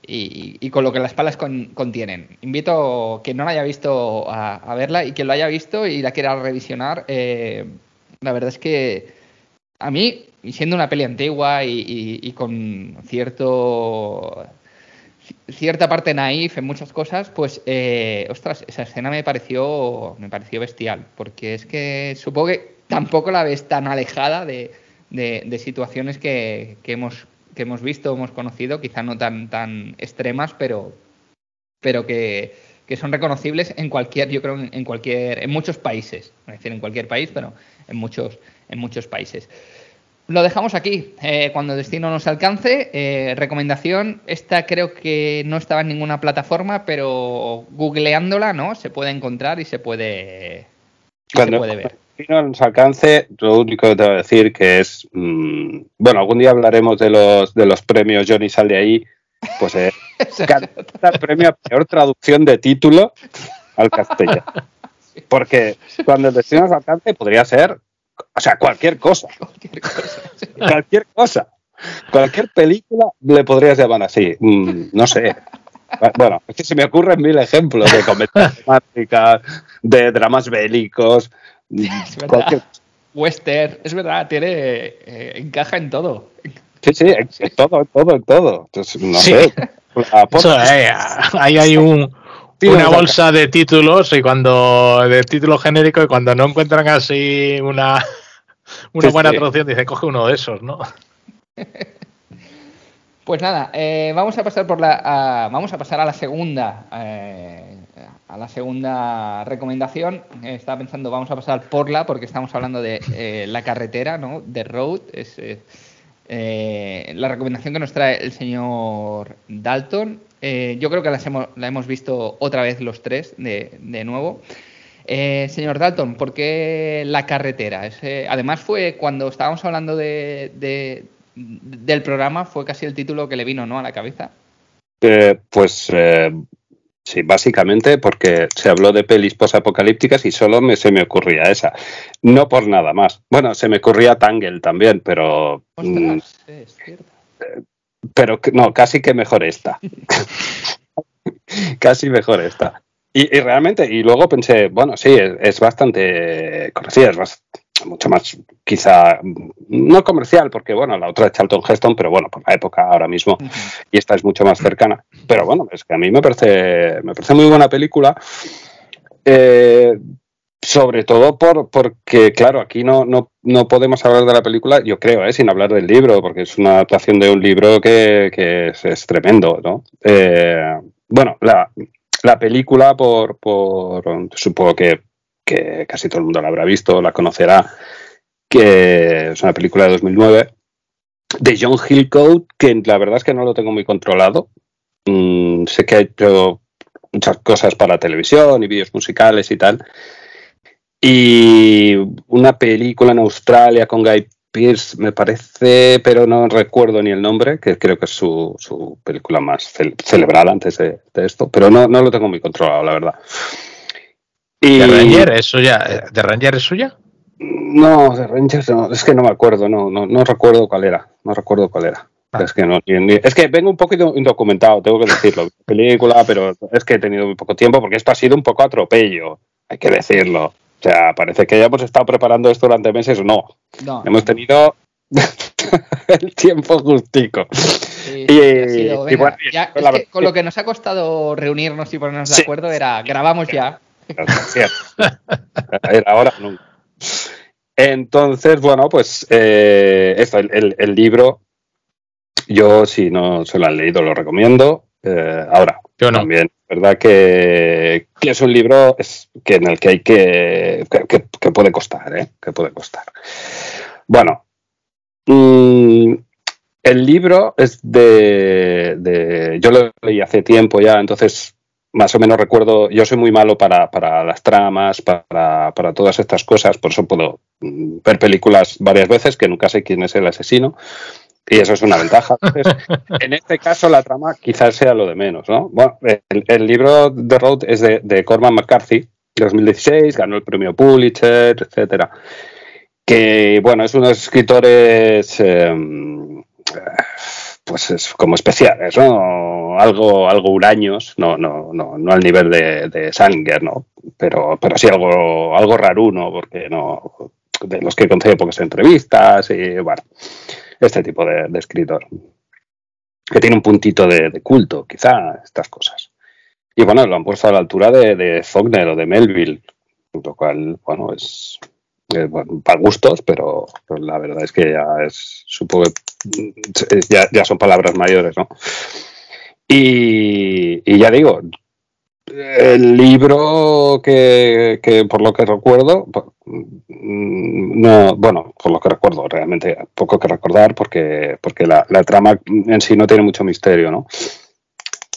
y, y, con lo que las palas con, contienen. Invito quien no la haya visto a, verla y quien lo haya visto y la quiera revisionar. Eh, la verdad es que a mí, siendo una peli antigua y, con cierto cierta parte naif en muchas cosas, pues eh, ostras, esa escena me pareció me pareció bestial, porque es que supongo que tampoco la ves tan alejada de, de, situaciones que, que hemos que hemos visto, hemos conocido, quizá no tan, tan extremas, pero, pero que, que son reconocibles en cualquier, yo creo, en cualquier, en muchos países, es decir, en cualquier país, pero en muchos, en muchos países. Lo dejamos aquí. Eh, cuando el destino nos alcance, eh, recomendación. Esta creo que no estaba en ninguna plataforma, pero googleándola, ¿no? Se puede encontrar y se puede, y cuando, se puede ver no nos alcance, lo único que te voy a decir que es, mmm, bueno, algún día hablaremos de los de los premios Johnny sal de ahí, pues eh, el premio a peor traducción de título al castellano. Porque cuando el destino nos alcance podría ser, o sea, cualquier cosa. Cualquier cosa. Cualquier cosa. Cualquier película le podrías llamar así. Mm, no sé. Bueno, es que se me ocurren mil ejemplos de comedias temáticas, de dramas bélicos, es verdad. Western, es verdad, tiene eh, encaja en todo. Sí, sí, en todo, en todo, en todo. Entonces, no sí. sé. Eso, eh, ahí hay un, una bolsa de títulos y cuando de título genérico y cuando no encuentran así una, una sí, buena sí. traducción dicen coge uno de esos, ¿no? Pues nada, eh, vamos a pasar por la a, vamos a pasar a la segunda eh, a la segunda recomendación. Eh, estaba pensando, vamos a pasar por la, porque estamos hablando de eh, la carretera, ¿no? De road. Es la recomendación que nos trae el señor Dalton. Yo creo que las hemos, la hemos visto otra vez los tres de, de nuevo. Señor Dalton, ¿por qué la carretera? Además fue cuando estábamos hablando de, de, del programa, fue casi el título que le vino ¿no? a la cabeza. pues Sí, básicamente porque se habló de pelis posapocalípticas y solo me, se me ocurría esa. No por nada más. Bueno, se me ocurría Tangle también, pero. Mmm, es cierto. Pero no, casi que mejor esta. casi mejor esta. Y, y, realmente, y luego pensé, bueno, sí, es, es bastante conocida, es bastante, mucho más, quizá, no comercial, porque bueno, la otra es Charlton Heston, pero bueno, por la época ahora mismo, uh -huh. y esta es mucho más cercana. Pero bueno, es que a mí me parece, me parece muy buena película. Eh, sobre todo por, porque, claro, aquí no, no, no, podemos hablar de la película, yo creo, ¿eh? sin hablar del libro, porque es una adaptación de un libro que, que es, es, tremendo, ¿no? Eh, bueno, la, la película, por, por supongo que, casi todo el mundo la habrá visto, la conocerá, que es una película de 2009 de John Hillcoat, que la verdad es que no lo tengo muy controlado. Mm, sé que ha hecho muchas cosas para televisión y vídeos musicales y tal. Y una película en Australia con Guy Pearce, me parece, pero no recuerdo ni el nombre, que creo que es su, su película más celebrada antes de, esto, pero no, no, lo tengo muy controlado, la verdad. Y... ¿De Ranger es suya? ¿De Ranger es suya? No, de Rangers no, es que no me acuerdo, no, no, no recuerdo cuál era, no recuerdo cuál era. Ah. Es que no, es que vengo un poco indocumentado, tengo que decirlo. Película, pero es que he tenido muy poco tiempo porque esto ha sido un poco atropello, hay que decirlo. O sea, parece que ya hemos estado preparando esto durante meses, no. no hemos tenido el tiempo justico. y, bueno, con lo que nos ha costado reunirnos y ponernos de acuerdo era grabamos ya. Era ahora nunca. Entonces, bueno, pues eh, esto, el, libro, yo si no se lo han leído, lo recomiendo. Eh, ahora, yo no. también, verdad que, es un libro que en el que hay que, que, puede costar, ¿eh? Que puede costar. Bueno, mm, el libro es de, de, yo lo leí hace tiempo ya, entonces más o menos recuerdo, yo soy muy malo para, las tramas, para, para, todas estas cosas, por eso puedo mm, ver películas varias veces que nunca sé quién es el asesino. Y eso es una ventaja. en este caso, la trama quizás sea lo de menos. ¿no? Bueno, el, libro The Road es de, Corman McCarthy, de 2016, ganó el premio Pulitzer, etcétera. Que, bueno, es uno de los escritores em, pues es como especiales, ¿no? Algo, algo huraños, no, no, no, no al nivel de, de Sanger, ¿no? Pero, pero sí algo, algo raruno, porque no, de los que concede pocas entrevistas y bueno, este tipo de, escritor. Que tiene un puntito de, culto, quizá, estas cosas. Y bueno, lo han puesto a la altura de, de Faulkner o de Melville, lo cual, bueno, es, eh, para gustos, pero, la verdad es que ya es, supongo ya, son palabras mayores, ¿no? Y, ya digo, el libro que, por lo que recuerdo, no, bueno, por lo que recuerdo, realmente poco que recordar porque, porque la, trama en sí no tiene mucho misterio, ¿no?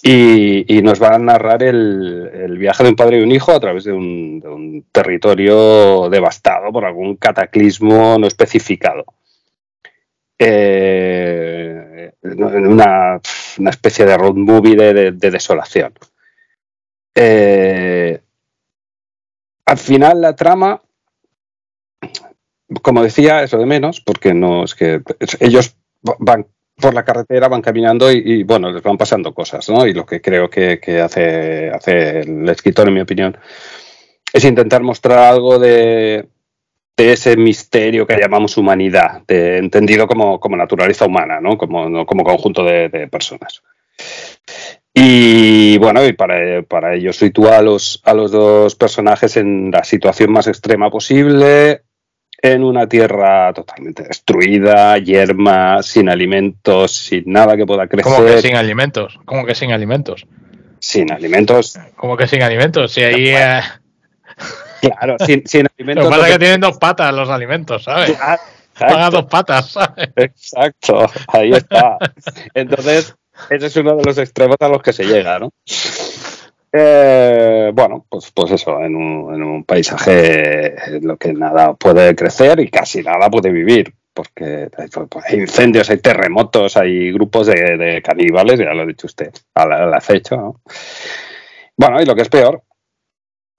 Y, nos va a narrar el, viaje de un padre y un hijo a través de un, territorio devastado por algún cataclismo no especificado. Eh, una, especie de road movie de, desolación. Eh, al final la trama, como decía, eso de menos, porque no es que ellos van por la carretera van caminando y, bueno, les van pasando cosas, ¿no? Y lo que creo que, hace, el escritor, en mi opinión, es intentar mostrar algo de, ese misterio que llamamos humanidad, entendido como, naturaleza humana, ¿no? Como, como conjunto de, personas. Y bueno, y para, para ello sitúa a los, a los dos personajes en la situación más extrema posible, en una tierra totalmente destruida, yerma, sin alimentos, sin nada que pueda crecer. ¿Cómo que sin alimentos? ¿Cómo que sin alimentos? Sin alimentos. ¿Cómo que sin alimentos? Si ahí. Eh, claro, sin, alimentos. Lo que pasa es que tienen dos patas los alimentos, ¿sabes? Pagan dos patas, ¿sabes? Exacto, ahí está. Entonces, ese es uno de los extremos a los que se llega, ¿no? Eh, bueno, pues, pues eso, en un, paisaje en lo que nada puede crecer y casi nada puede vivir, porque hay, pues, incendios, hay terremotos, hay grupos de, caníbales, ya lo ha dicho usted, al, acecho. ¿no? Bueno, y lo que es peor,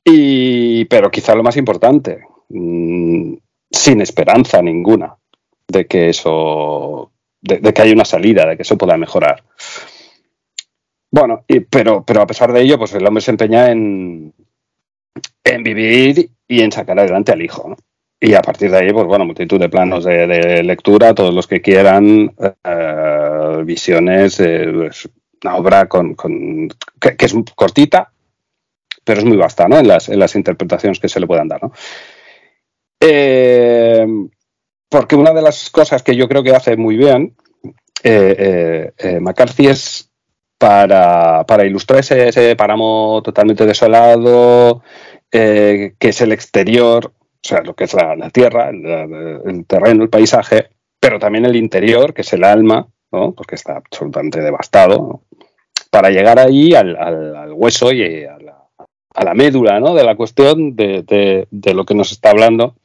y, pero quizá lo más importante, mm, sin esperanza ninguna de que eso, de que haya una salida, de que eso pueda mejorar. Bueno, pero, pero a pesar de ello, pues el hombre se empeña en, en vivir y en sacar adelante al hijo. ¿no? Y a partir de ahí, pues bueno, multitud de planos de, lectura, todos los que quieran, eh, visiones, pues, una obra con, que, es cortita, pero es muy vasta ¿no? en, las, en las interpretaciones que se le puedan dar. ¿no? Eh, porque una de las cosas que yo creo que hace muy bien eh, McCarthy es para, para ilustrar ese, páramo totalmente desolado, eh, que es el exterior, o sea, lo que es la, la tierra, el, terreno, el paisaje, pero también el interior, que es el alma, ¿no? porque está absolutamente devastado, para llegar ahí al, al, hueso y a la, a la, médula ¿no? de la cuestión de, de lo que nos está hablando,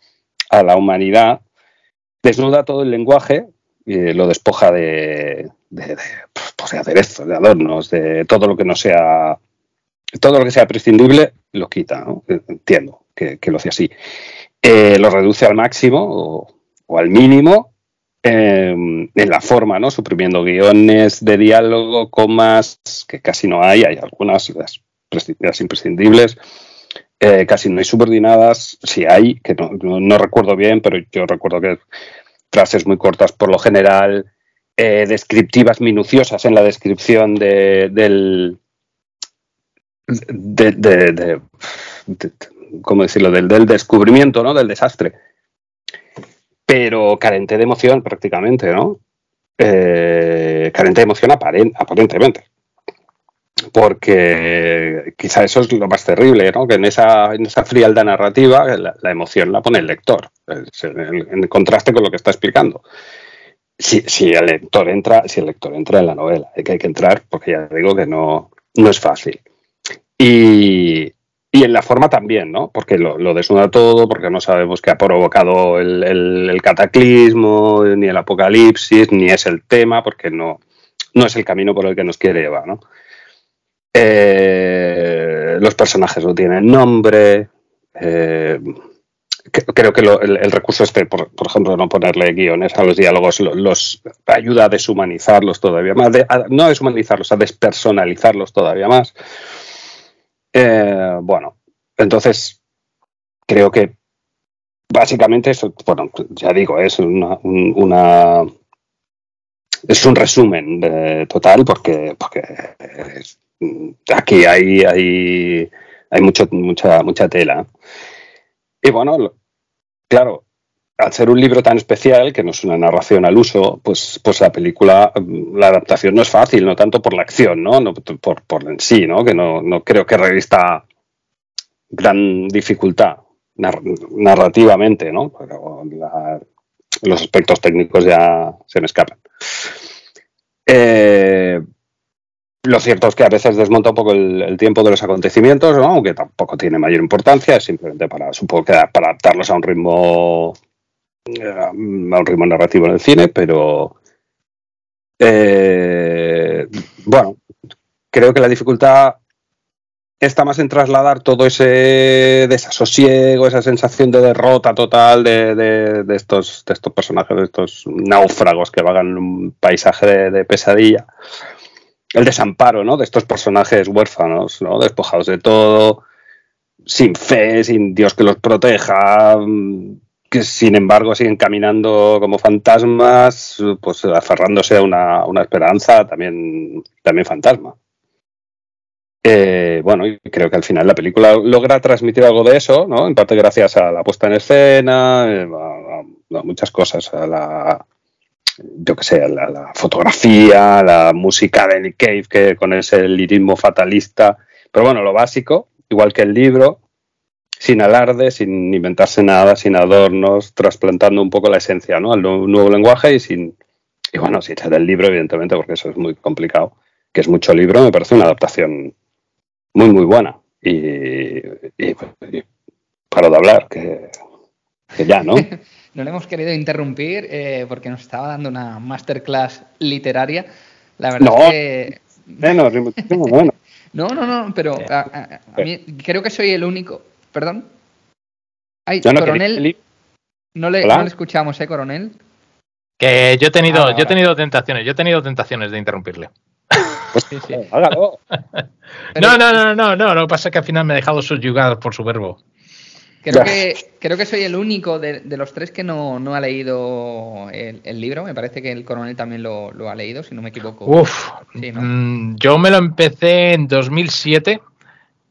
a la humanidad, desnuda todo el lenguaje, y lo despoja de, de, de, pues de aderezos, de adornos, de todo lo que no sea, todo lo que sea prescindible, lo quita, ¿no? Entiendo que, lo hace así. Eh, lo reduce al máximo o, al mínimo eh, en la forma, ¿no? Suprimiendo guiones de diálogo, comas, que casi no hay, hay algunas, las, imprescindibles. Eh, casi no hay subordinadas, sí hay, que no, no, recuerdo bien, pero yo recuerdo que frases muy cortas por lo general, eh, descriptivas minuciosas en la descripción de, del, de, ¿cómo decirlo? Del, del, descubrimiento, ¿no? Del desastre. Pero carente de emoción prácticamente, ¿no? Eh, carente de emoción aparent, aparentemente. Porque quizá eso es lo más terrible, ¿no? Que en esa, en esa frialdad narrativa la, emoción la pone el lector, en contraste con lo que está explicando si, el lector entra, el lector entra en la novela, hay que, hay que entrar porque ya digo que no, no es fácil. Y, y, en la forma también, ¿no? Porque lo, lo, desnuda todo, porque no sabemos qué ha provocado el, cataclismo, ni el apocalipsis, ni es el tema, porque no, no es el camino por el que nos quiere llevar, ¿no? Eh, los personajes no tienen nombre. Eh, creo que lo, el, recurso este, por, por, ejemplo, no ponerle guiones a los diálogos, los, ayuda a deshumanizarlos todavía más, no a deshumanizarlos, a despersonalizarlos todavía más. Eh, bueno, entonces creo que básicamente eso, bueno, ya digo, es una, un, una es un resumen de, total porque, porque aquí hay, hay, hay mucho, mucha, mucha tela. Y bueno, claro, al ser un libro tan especial, que no es una narración al uso, pues, pues la película, la adaptación no es fácil, no tanto por la acción, ¿no? no por, por en sí, ¿no? Que no, no creo que revista gran dificultad nar narrativamente, ¿no? Pero los aspectos técnicos ya se me escapan. Eh, lo cierto es que a veces desmonta un poco el, tiempo de los acontecimientos, ¿no? aunque tampoco tiene mayor importancia, es simplemente para, supongo que para adaptarlos a un ritmo eh, a un ritmo narrativo en el cine, pero eh, bueno, creo que la dificultad está más en trasladar todo ese desasosiego, esa sensación de derrota total de, de, estos, de estos personajes, de estos náufragos que vagan un paisaje de pesadilla el desamparo ¿no? de estos personajes huérfanos, ¿no? despojados de todo, sin fe, sin Dios que los proteja, que sin embargo siguen caminando como fantasmas, pues aferrándose a una, una esperanza también, también fantasma. Eh, bueno, y creo que al final la película logra transmitir algo de eso, ¿no? En parte gracias a la puesta en escena, eh, a muchas cosas, a la, yo que sé, la, la, fotografía, la música de Nick Cave, que con ese lirismo fatalista. Pero bueno, lo básico, igual que el libro, sin alarde, sin inventarse nada, sin adornos, trasplantando un poco la esencia ¿no? al nuevo lenguaje y sin. Y bueno, sin ser el libro, evidentemente, porque eso es muy complicado, que es mucho libro, me parece una adaptación muy, muy buena. Y, y, y paro de hablar, que, que ya, ¿no? no le hemos querido interrumpir eh, porque nos estaba dando una masterclass literaria. La verdad no, es que... Menos, bueno. no, no, no, pero a, a, a, mí creo que soy el único. ¿Perdón? Ay, no, coronel. No le, no le, escuchamos, ¿eh, coronel? Que yo he tenido, ah, yo he tenido tentaciones, yo he tenido tentaciones de interrumpirle. Sí, sí. Hágalo. no, no, no, no, no, lo que pasa es que al final me he dejado subyugar por su verbo. Creo que, creo que soy el único de, de los tres que no, no ha leído el, el, libro. Me parece que el coronel también lo, lo, ha leído, si no me equivoco. Uf, sí, ¿no? Mm, yo me lo empecé en 2007,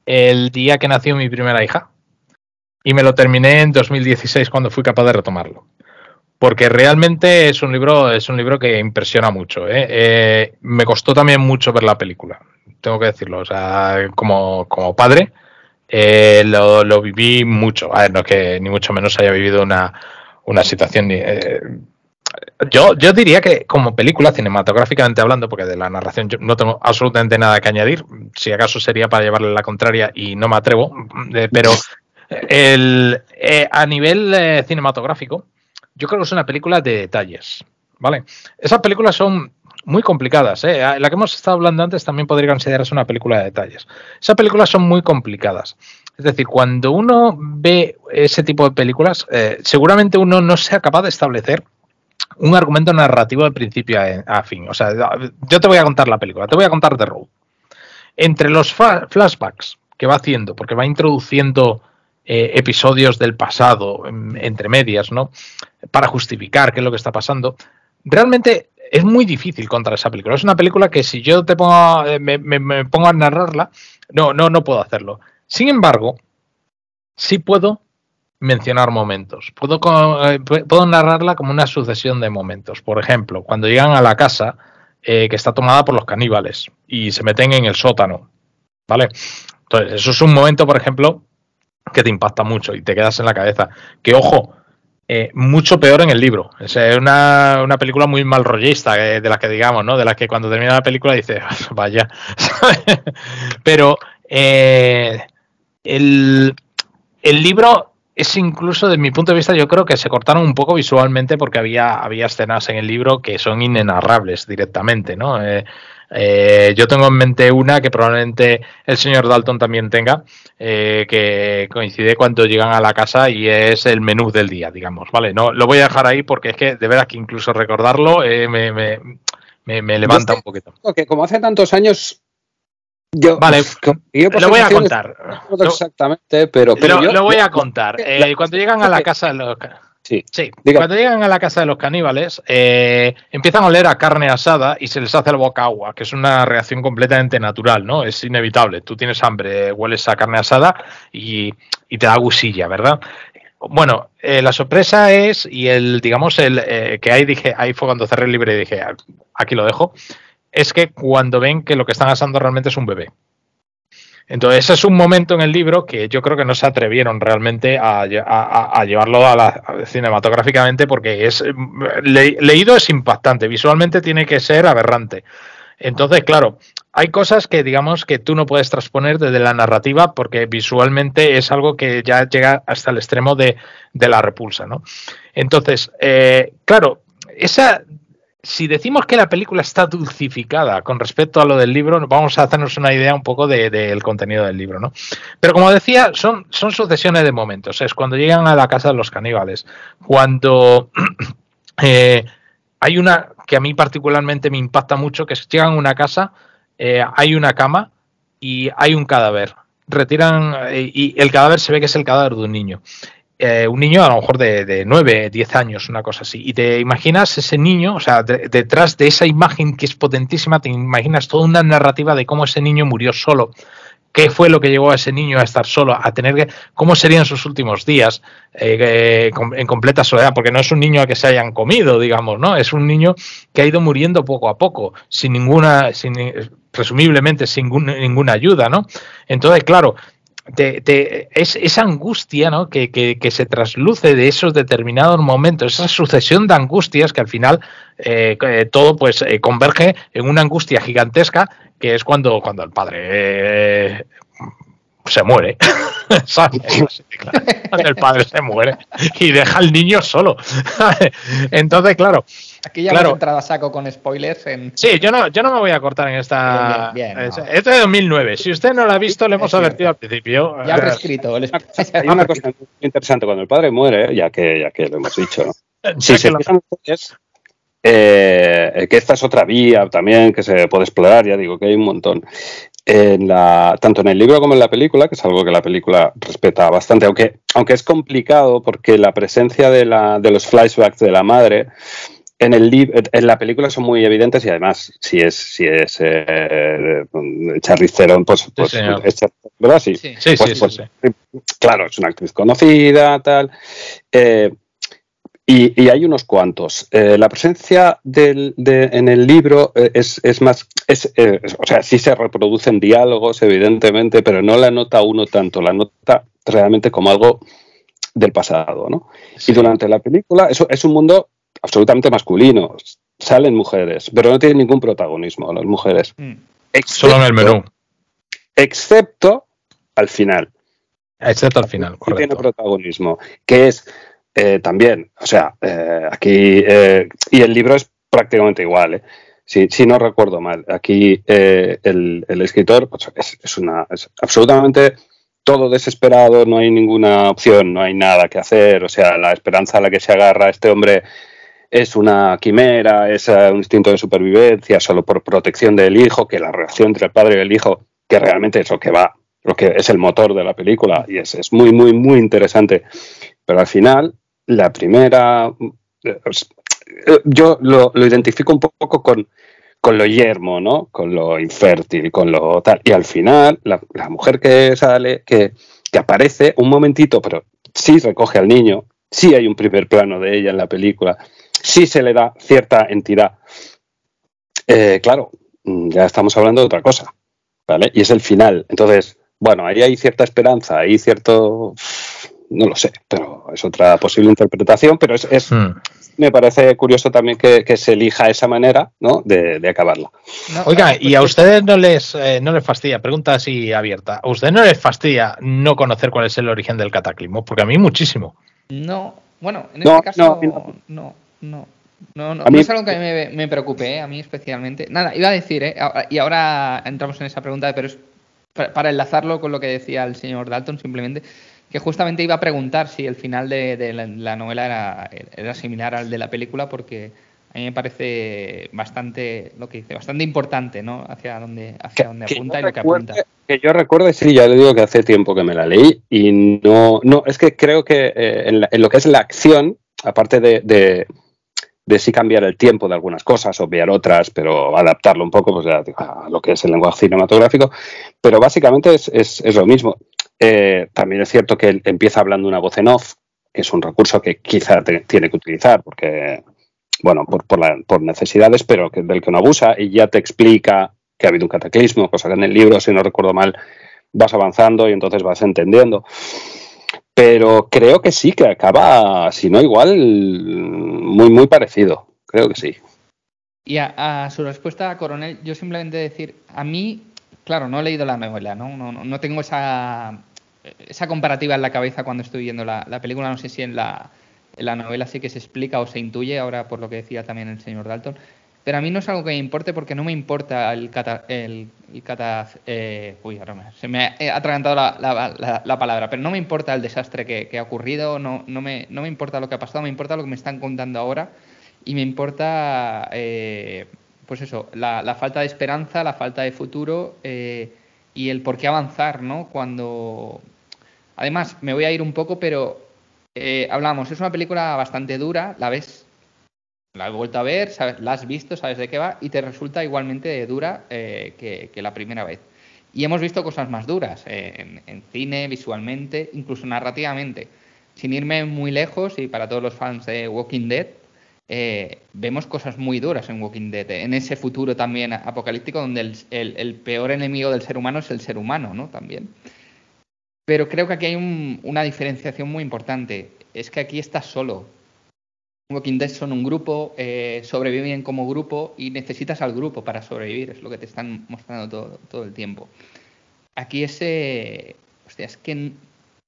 el día que nació mi primera hija. Y me lo terminé en 2016 cuando fui capaz de retomarlo. porque realmente es un libro, es un libro que impresiona mucho. ¿eh? Eh, me costó también mucho ver la película, tengo que decirlo. O sea, como, como padre, eh, lo, lo, viví mucho. A ver, no es que ni mucho menos haya vivido una, una situación. yo, yo diría que como película, cinematográficamente hablando, porque de la narración yo no tengo absolutamente nada que añadir, si acaso sería para llevarle la contraria y no me atrevo, pero el, a nivel cinematográfico, yo creo que es una película de detalles, ¿vale? Esas películas son muy complicadas, ¿eh? La que hemos estado hablando antes también podría considerarse una película de detalles. Esas películas son muy complicadas. Es decir, cuando uno ve ese tipo de películas, eh, seguramente uno no sea capaz de establecer un argumento narrativo de principio a, fin. O sea, yo te voy a contar la película, te voy a contar The Road. Entre los flashbacks que va haciendo, porque va introduciendo eh, episodios del pasado entre medias, ¿no? Para justificar qué es lo que está pasando. Realmente es muy difícil contra esa película. Es una película que si yo te pongo, eh, me, pongo a narrarla, no, no, no puedo hacerlo. Sin embargo, sí puedo mencionar momentos. Puedo, eh, puedo narrarla como una sucesión de momentos. Por ejemplo, cuando llegan a la casa que está tomada por los caníbales y se meten en el sótano. ¿Vale? Entonces, eso es un momento, por ejemplo, que te impacta mucho y te quedas en la cabeza. Que ojo, eh, mucho peor en el libro. Es una, una película muy mal rollista, eh, de las que digamos, ¿no? De las que cuando termina la película dices, vaya. Pero eh, el, el, libro es incluso, desde mi punto de vista, yo creo que se cortaron un poco visualmente porque había, había escenas en el libro que son inenarrables directamente, ¿no? Eh, yo tengo en mente una que probablemente el señor Dalton también tenga, eh, que coincide cuando llegan a la casa y es el menú del día, digamos. Vale, no lo voy a dejar ahí porque es que de verdad que incluso recordarlo eh, me, me, me, levanta un poquito. Que como hace tantos años yo, vale, lo voy a contar. exactamente, pero, pero, lo voy a contar. cuando llegan a la casa, los, Sí. Cuando llegan a la casa de los caníbales, eh, empiezan a oler a carne asada y se les hace el boca agua, que es una reacción completamente natural, ¿no? Es inevitable. Tú tienes hambre, hueles a carne asada y, te da gusilla, ¿verdad? Bueno, eh, la sorpresa es, y el, digamos, el eh, que ahí dije, ahí fue cuando cerré el libro y dije, aquí lo dejo, es que cuando ven que lo que están asando realmente es un bebé. Entonces, ese es un momento en el libro que yo creo que no se atrevieron realmente a, llevarlo a la, cinematográficamente porque es leído es impactante, visualmente tiene que ser aberrante. Entonces, claro, hay cosas que digamos que tú no puedes transponer desde la narrativa porque visualmente es algo que ya llega hasta el extremo de, la repulsa, ¿no? Entonces, eh, claro, esa si decimos que la película está dulcificada con respecto a lo del libro, vamos a hacernos una idea un poco del contenido del libro, ¿no? Pero como decía, son, son sucesiones de momentos. Es cuando llegan a la casa de los caníbales, cuando eh, hay una que a mí particularmente me impacta mucho, que es llegan a una casa, eh, hay una cama y hay un cadáver. Retiran eh, y el cadáver se ve que es el cadáver de un niño. Eh, un niño a lo mejor de, de, 9, 10 años, una cosa así. Y te imaginas ese niño, o sea, detrás de esa imagen que es potentísima, te imaginas toda una narrativa de cómo ese niño murió solo. ¿Qué fue lo que llevó a ese niño a estar solo, a tener que, cómo serían sus últimos días eh, en completa soledad? Porque no es un niño a que se hayan comido, digamos, ¿no? Es un niño que ha ido muriendo poco a poco, sin ninguna, sin, presumiblemente sin ninguna ayuda, ¿no? Entonces, claro, es esa angustia ¿no? que, se trasluce de esos determinados momentos, esa sucesión de angustias que al final eh, eh, todo pues eh, converge en una angustia gigantesca que es cuando, cuando el padre se muere. Cuando el padre se muere y deja al niño solo. Entonces, claro, Aquí ya hemos entrado a saco con spoilers. En... Sí, yo no, yo no me voy a cortar en esta. Bien, Esto es de 2009. Si usted no lo ha visto, le hemos advertido al principio. Ya ha prescrito. Hay una cosa muy interesante cuando el padre muere, ya que, ya que lo hemos dicho. Si se fijan ustedes, eh, que esta es otra vía también que se puede explorar, ya digo que hay un montón. En la, tanto en el libro como en la película, que es algo que la película respeta bastante, aunque, aunque es complicado porque la presencia de, la, de los flashbacks de la madre en, el en la película son muy evidentes y además si es si es eh, Charlize pues, pues es ¿verdad? Sí, sí, sí, pues, pues, claro, es una actriz conocida, tal. Eh, Y, y hay unos cuantos. Eh, la presencia del, de, en el libro eh, es, es más, es, eh, o sea, sí se reproducen diálogos, evidentemente, pero no la nota uno tanto, la nota realmente como algo del pasado, ¿no? Y durante la película, eso es un mundo absolutamente masculino. Salen mujeres, pero no tienen ningún protagonismo las mujeres. Mm. Solo en el menú. Excepto al final. Excepto al final, Sí tiene correcto. protagonismo, que es eh, también, o sea, eh, aquí, eh, y el libro es prácticamente igual, ¿eh? si, si no recuerdo mal. Aquí eh, el, el escritor pues, es, es una, es absolutamente todo desesperado, no hay ninguna opción, no hay nada que hacer, o sea, la esperanza a la que se agarra este hombre es una quimera, es eh, un instinto de supervivencia solo por protección del hijo, que la relación entre el padre y el hijo, que realmente es lo que va, lo que es el motor de la película, y es, es muy, muy, muy interesante. Pero al final, la primera. eh, eh, Yo lo, lo identifico un poco con, con lo yermo, ¿no? Con lo infértil, con lo tal. Y al final, la, la mujer que sale, que, que aparece un momentito, pero sí recoge al niño, sí hay un primer plano de ella en la película, sí se le da cierta entidad. Eh, claro, mm, ya estamos hablando de otra cosa, ¿vale? Y es el final. Entonces, bueno, ahí hay cierta esperanza, hay cierto. No lo sé, pero es otra posible interpretación, pero es, es- Mm. me parece curioso también que, que se elija esa manera ¿no? de, de acabarla. No, Oiga, ah, ¿y pues a es- ustedes no les, eh, no les fastidia? Pregunta así abierta. ¿A ustedes no les fastidia no conocer cuál es el origen del cataclismo? Porque a mí muchísimo. No, bueno, en No, este caso no, no. No, no, no, no, A mí- no es algo que a mí me, me preocupe, ¿eh? a mí especialmente. Nada, iba a decir, ¿eh? Y ahora entramos en esa pregunta, pero es pa- para enlazarlo con lo que decía el señor Dalton, simplemente, que justamente iba a preguntar si el final de, de la, la novela era, era similar al de la película, porque a mí me parece bastante, lo que dice, bastante importante, ¿no? Hacia dónde, hacia dónde Que apunta y lo que apunta. Que yo recuerde, sí, ya le digo que hace tiempo que me la leí y no, no, es que creo que eh, en, la- en lo que es la acción, aparte de, de, de sí cambiar el tiempo de algunas cosas, obviar otras, pero adaptarlo un poco pues, a lo que es el lenguaje cinematográfico, pero básicamente es, es- es lo mismo. Eh, también es cierto que él empieza hablando una voz en off, que es un recurso que quizá te- tiene que utilizar, porque, bueno, por, por, la- por necesidades, pero que, del que no abusa, y ya te explica que ha habido un cataclismo, cosa que en el libro, si no recuerdo mal, vas avanzando y entonces vas entendiendo. Pero creo que sí, que acaba, si no igual, muy, muy parecido. Creo que sí. Y a, su respuesta, coronel, yo simplemente decir, a mí, claro, no he leído la novela, ¿no? No, no, no tengo esa, esa comparativa en la cabeza cuando estoy viendo la, la película, no sé si en la, en la novela sí que se explica o se intuye, ahora por lo que decía también el señor Dalton, pero a mí no es algo que me importe porque no me importa el cata... El, el cata eh, uy, ahora se me ha atragantado la, la- la- la palabra, pero no me importa el desastre que, ha ocurrido, no, no, me, no me importa lo que ha pasado, me importa lo que me están contando ahora y me importa, eh, pues eso, la, la falta de esperanza, la falta de futuro eh, y el por qué avanzar, ¿no? Cuando... Además, me voy a ir un poco, pero eh, hablamos, es una película bastante dura, la ves, la he vuelto a ver, sabes- la has visto, sabes de qué va y te resulta igualmente dura eh, que, la primera vez. Y hemos visto cosas más duras eh, en, cine, visualmente, incluso narrativamente. Sin irme muy lejos, y para todos los fans de Walking Dead, eh, vemos cosas muy duras en Walking Dead, en ese futuro también apocalíptico donde el, el- el peor enemigo del ser humano es el ser humano, ¿no? También. Pero creo que aquí hay un- una diferenciación muy importante. Es que aquí estás solo. Walking Dead son un grupo, eh, sobreviven como grupo y necesitas al grupo para sobrevivir, es lo que te están mostrando todo, todo el tiempo. Aquí ese... Hostia, es que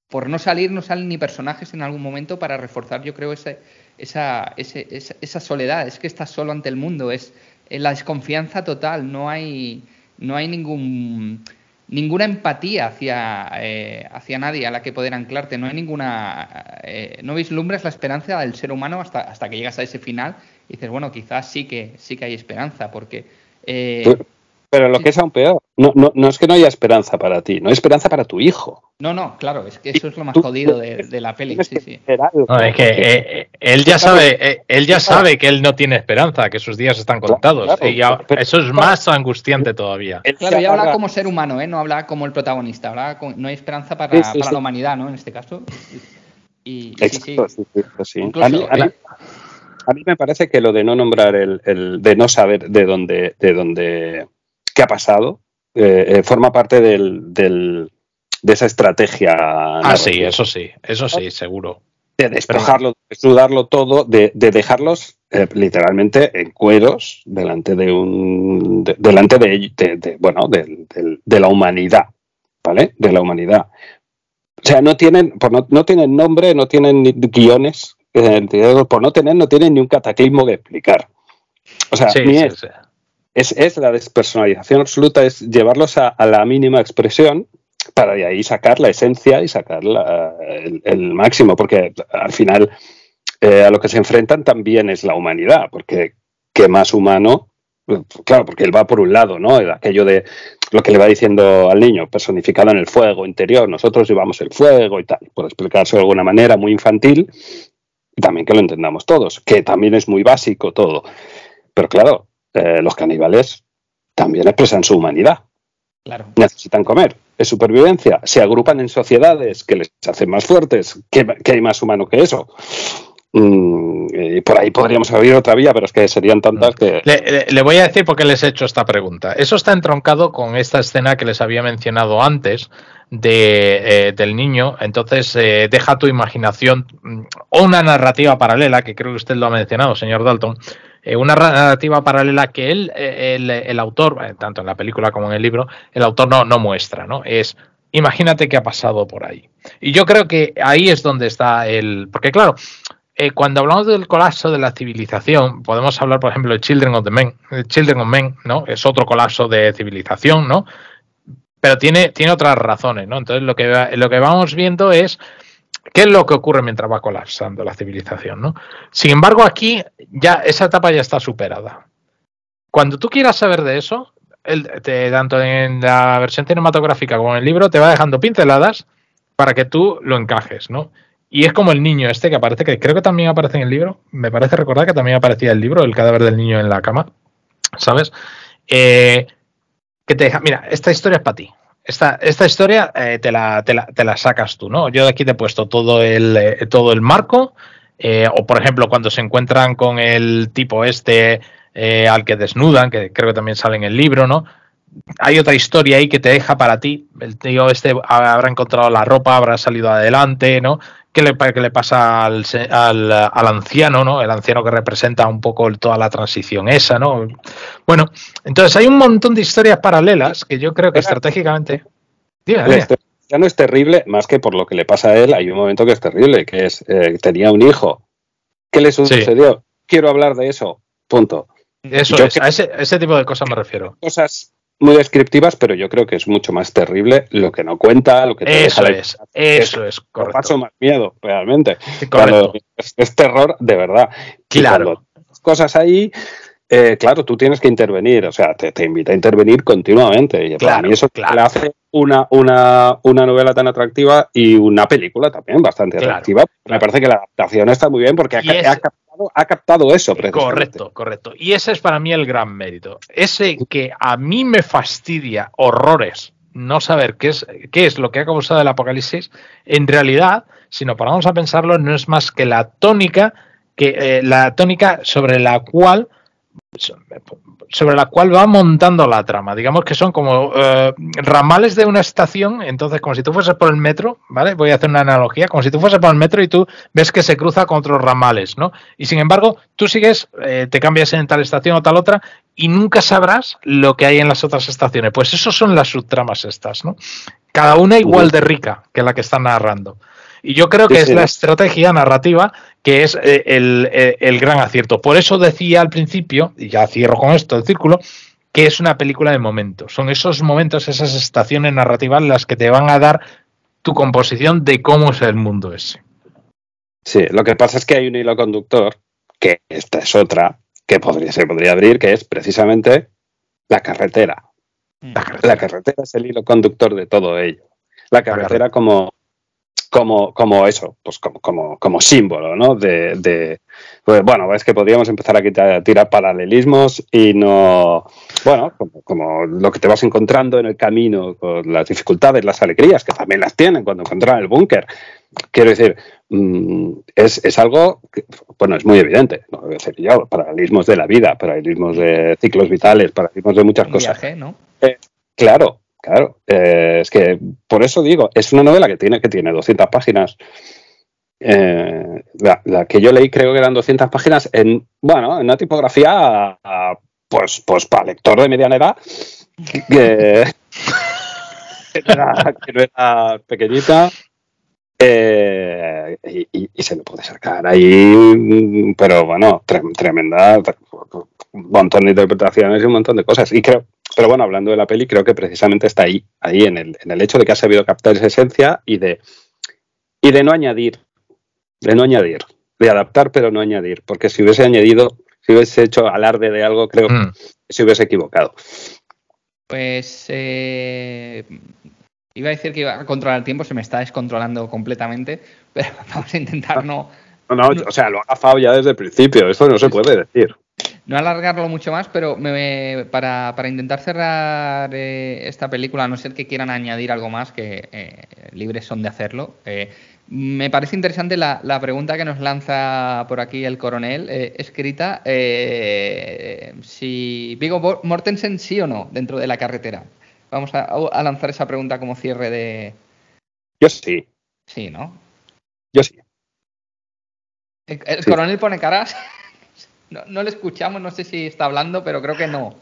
por no salir no salen ni personajes en algún momento para reforzar, yo creo, ese, esa, esa, esa soledad. Es que estás solo ante el mundo, es eh, la desconfianza total, no hay, no hay ningún, ninguna empatía hacia, eh, hacia nadie a la que poder anclarte, no hay ninguna, eh, no vislumbras la esperanza del ser humano hasta, hasta que llegas a ese final y dices, bueno, quizás sí que, sí que hay esperanza, porque... eh, Pero, lo que es aún peor, no, no, no es que no haya esperanza para ti, no hay esperanza para tu hijo. no, no, claro, es que eso es lo más jodido de, de la peli, sí, sí. No, es que eh, eh, él ya sabe, eh, él ya sabe que él no tiene esperanza, que sus días están contados. claro, y ya- pero- eso es más angustiante todavía. él Claro, ya habla como ser humano, ¿eh? No habla como el protagonista, habla con- no hay esperanza para, Sí, sí, para sí. la humanidad, ¿no? En este caso. Y, Exacto, sí, sí. sí, a, mí, a, mí, a, mí, me parece que lo de no nombrar el, el de no saber de dónde, de dónde, qué ha pasado, eh, eh, forma parte del, del, de esa estrategia. Ah, sí, eso sí, eso sí, seguro. De despejarlo, de desnudarlo todo, de, de dejarlos eh, literalmente en cueros delante de un. De, delante de, bueno, de, de, la humanidad, ¿vale? De la humanidad. O sea, no tienen, por no, no tienen nombre, no tienen guiones, eh, por no tener, no tienen ni un cataclismo que explicar. O sea, sí, ni sí, es, sí. Es, es, la despersonalización absoluta, es llevarlos a, la mínima expresión para de ahí sacar la esencia y sacar el, máximo, porque al final eh, a lo que se enfrentan también es la humanidad, porque qué más humano, claro, porque él va por un lado, ¿no? Aquello de lo que le va diciendo al niño, personificado en el fuego interior, nosotros llevamos el fuego y tal, por explicarse de alguna manera muy infantil, y también que lo entendamos todos, que también es muy básico todo. Pero claro, eh, los caníbales también expresan su humanidad. Claro. Necesitan comer, es supervivencia, se agrupan en sociedades que les hacen más fuertes. ¿Qué, qué hay más humano que eso? Mm, y por ahí podríamos abrir otra vía, pero es que serían tantas que. Le, le, le, voy a decir por qué les he hecho esta pregunta. Eso está entroncado con esta escena que les había mencionado antes de, eh, del niño. Entonces, eh, deja tu imaginación o una narrativa paralela, que creo que usted lo ha mencionado, señor Dalton. Eh, una narrativa paralela que él, eh, el, el, autor, eh, tanto en la película como en el libro, el autor no, no muestra, ¿no? Es imagínate qué ha pasado por ahí. Y yo creo que ahí es donde está el. Porque, claro, cuando hablamos del colapso de la civilización, podemos hablar, por ejemplo, de Children of the Men, Children of Men, ¿no? Es otro colapso de civilización, ¿no? Pero tiene, tiene otras razones, ¿no? Entonces lo que, lo que vamos viendo es qué es lo que ocurre mientras va colapsando la civilización, ¿no? Sin embargo, aquí ya esa etapa ya está superada. Cuando tú quieras saber de eso, tanto en la versión cinematográfica como en el libro, te va dejando pinceladas para que tú lo encajes, ¿no? Y es como el niño este que aparece, que creo que también aparece en el libro. Me parece recordar que también aparecía el libro, el cadáver del niño en la cama. ¿Sabes? Eh, que te deja, mira, esta historia es para ti. Esta, esta historia eh, te, la, te, la, te, la, sacas tú, ¿no? Yo aquí te he puesto todo el, eh, todo el marco. Eh, o, por ejemplo, cuando se encuentran con el tipo este al que desnudan, que creo que también sale en el libro, ¿no? hay otra historia ahí que te deja para ti. El tío este habrá encontrado la ropa, habrá salido adelante, ¿no? ¿Qué le, qué le pasa al, al, al, anciano, ¿no? El anciano que representa un poco toda la transición esa, ¿no? Bueno, entonces hay un montón de historias paralelas que yo creo que estratégicamente. Ya no es terrible, más que por lo que le pasa a él, hay un momento que es terrible, que es, eh, tenía un hijo. ¿Qué le sucedió? Sí. Quiero hablar de eso. Punto. Eso yo es, a ese, a ese tipo de cosas me refiero. Cosas muy descriptivas, pero yo creo que es mucho más terrible lo que no cuenta, lo que te eso deja es, la... eso es, es correcto. Paso más miedo, realmente. Correcto. Es, es, terror de verdad. Claro. Cosas ahí, eh, claro, tú tienes que intervenir, o sea, te, te invita a intervenir continuamente. Y claro, para mí eso claro. le hace una, una, una, novela tan atractiva y una película también bastante claro, atractiva. Me parece que la adaptación está muy bien porque ha, es... ha, ha, captado, eso. Correcto, correcto. Y ese es para mí el gran mérito. Ese que a mí me fastidia horrores no saber qué es, qué es lo que ha causado el apocalipsis, en realidad, si nos paramos a pensarlo, no es más que la tónica, que, eh, la tónica sobre la cual sobre la cual va montando la trama. Digamos que son como eh, ramales de una estación, entonces como si tú fueses por el metro, ¿vale? Voy a hacer una analogía, como si tú fueses por el metro y tú ves que se cruza con otros ramales, ¿no? Y sin embargo, tú sigues, eh, te cambias en tal estación o tal otra y nunca sabrás lo que hay en las otras estaciones. Pues eso son las subtramas estas, ¿no? Cada una igual de rica que la que están narrando. Y yo creo que sí, es sí. la estrategia narrativa que es eh, el, el, el, gran acierto. Por eso decía al principio, y ya cierro con esto el círculo, que es una película de momentos. Son esos momentos, esas estaciones narrativas las que te van a dar tu composición de cómo es el mundo ese. Sí, lo que pasa es que hay un hilo conductor, que esta es otra, que podría, se podría abrir, que es precisamente la carretera. La carretera. la carretera es el hilo conductor de todo ello. La carretera como como, como eso, pues como, como, como símbolo, ¿no? De, de pues bueno, es que podríamos empezar a, quitar, a, tirar paralelismos y no, bueno, como, como, lo que te vas encontrando en el camino, con las dificultades, las alegrías, que también las tienen cuando encuentran el búnker. Quiero decir, mm, es, es, algo, que, bueno, es muy evidente, no yo, paralelismos de la vida, paralelismos de ciclos vitales, paralelismos de muchas Un cosas. viaje, ¿no? Eh, claro, claro. Eh, es que por eso digo, es una novela que tiene, que tiene 200 páginas. Eh, la, que yo leí creo que eran 200 páginas en, bueno, en una tipografía, pues, pues para lector de mediana edad, que, no era, pequeñita. eh, y, se lo puede sacar ahí, pero bueno, trem- tremenda, un montón de interpretaciones y un montón de cosas. Y creo, pero bueno, hablando de la peli, creo que precisamente está ahí, ahí en el, en el hecho de que ha sabido captar esa esencia y de, y de no añadir, de no añadir, de adaptar pero no añadir, porque si hubiese añadido, si hubiese hecho alarde de algo, creo Mm. que se hubiese equivocado. Pues eh, iba a decir que iba a controlar el tiempo, se me está descontrolando completamente, pero vamos a intentar no, No, no, o sea, lo ha gafado ya desde el principio, eso no se puede decir. No alargarlo mucho más, pero me- para, para intentar cerrar eh, esta película, a no ser que quieran añadir algo más, que eh, libres son de hacerlo, eh, me parece interesante la, la pregunta que nos lanza por aquí el coronel, escrita, si Vigo Mortensen sí o no dentro de la carretera. Vamos a, a lanzar esa pregunta como cierre de... Yo sí, Sí, ¿no? yo sí. El, el Sí. coronel pone caras. No, no le escuchamos, no sé si está hablando, pero creo que no.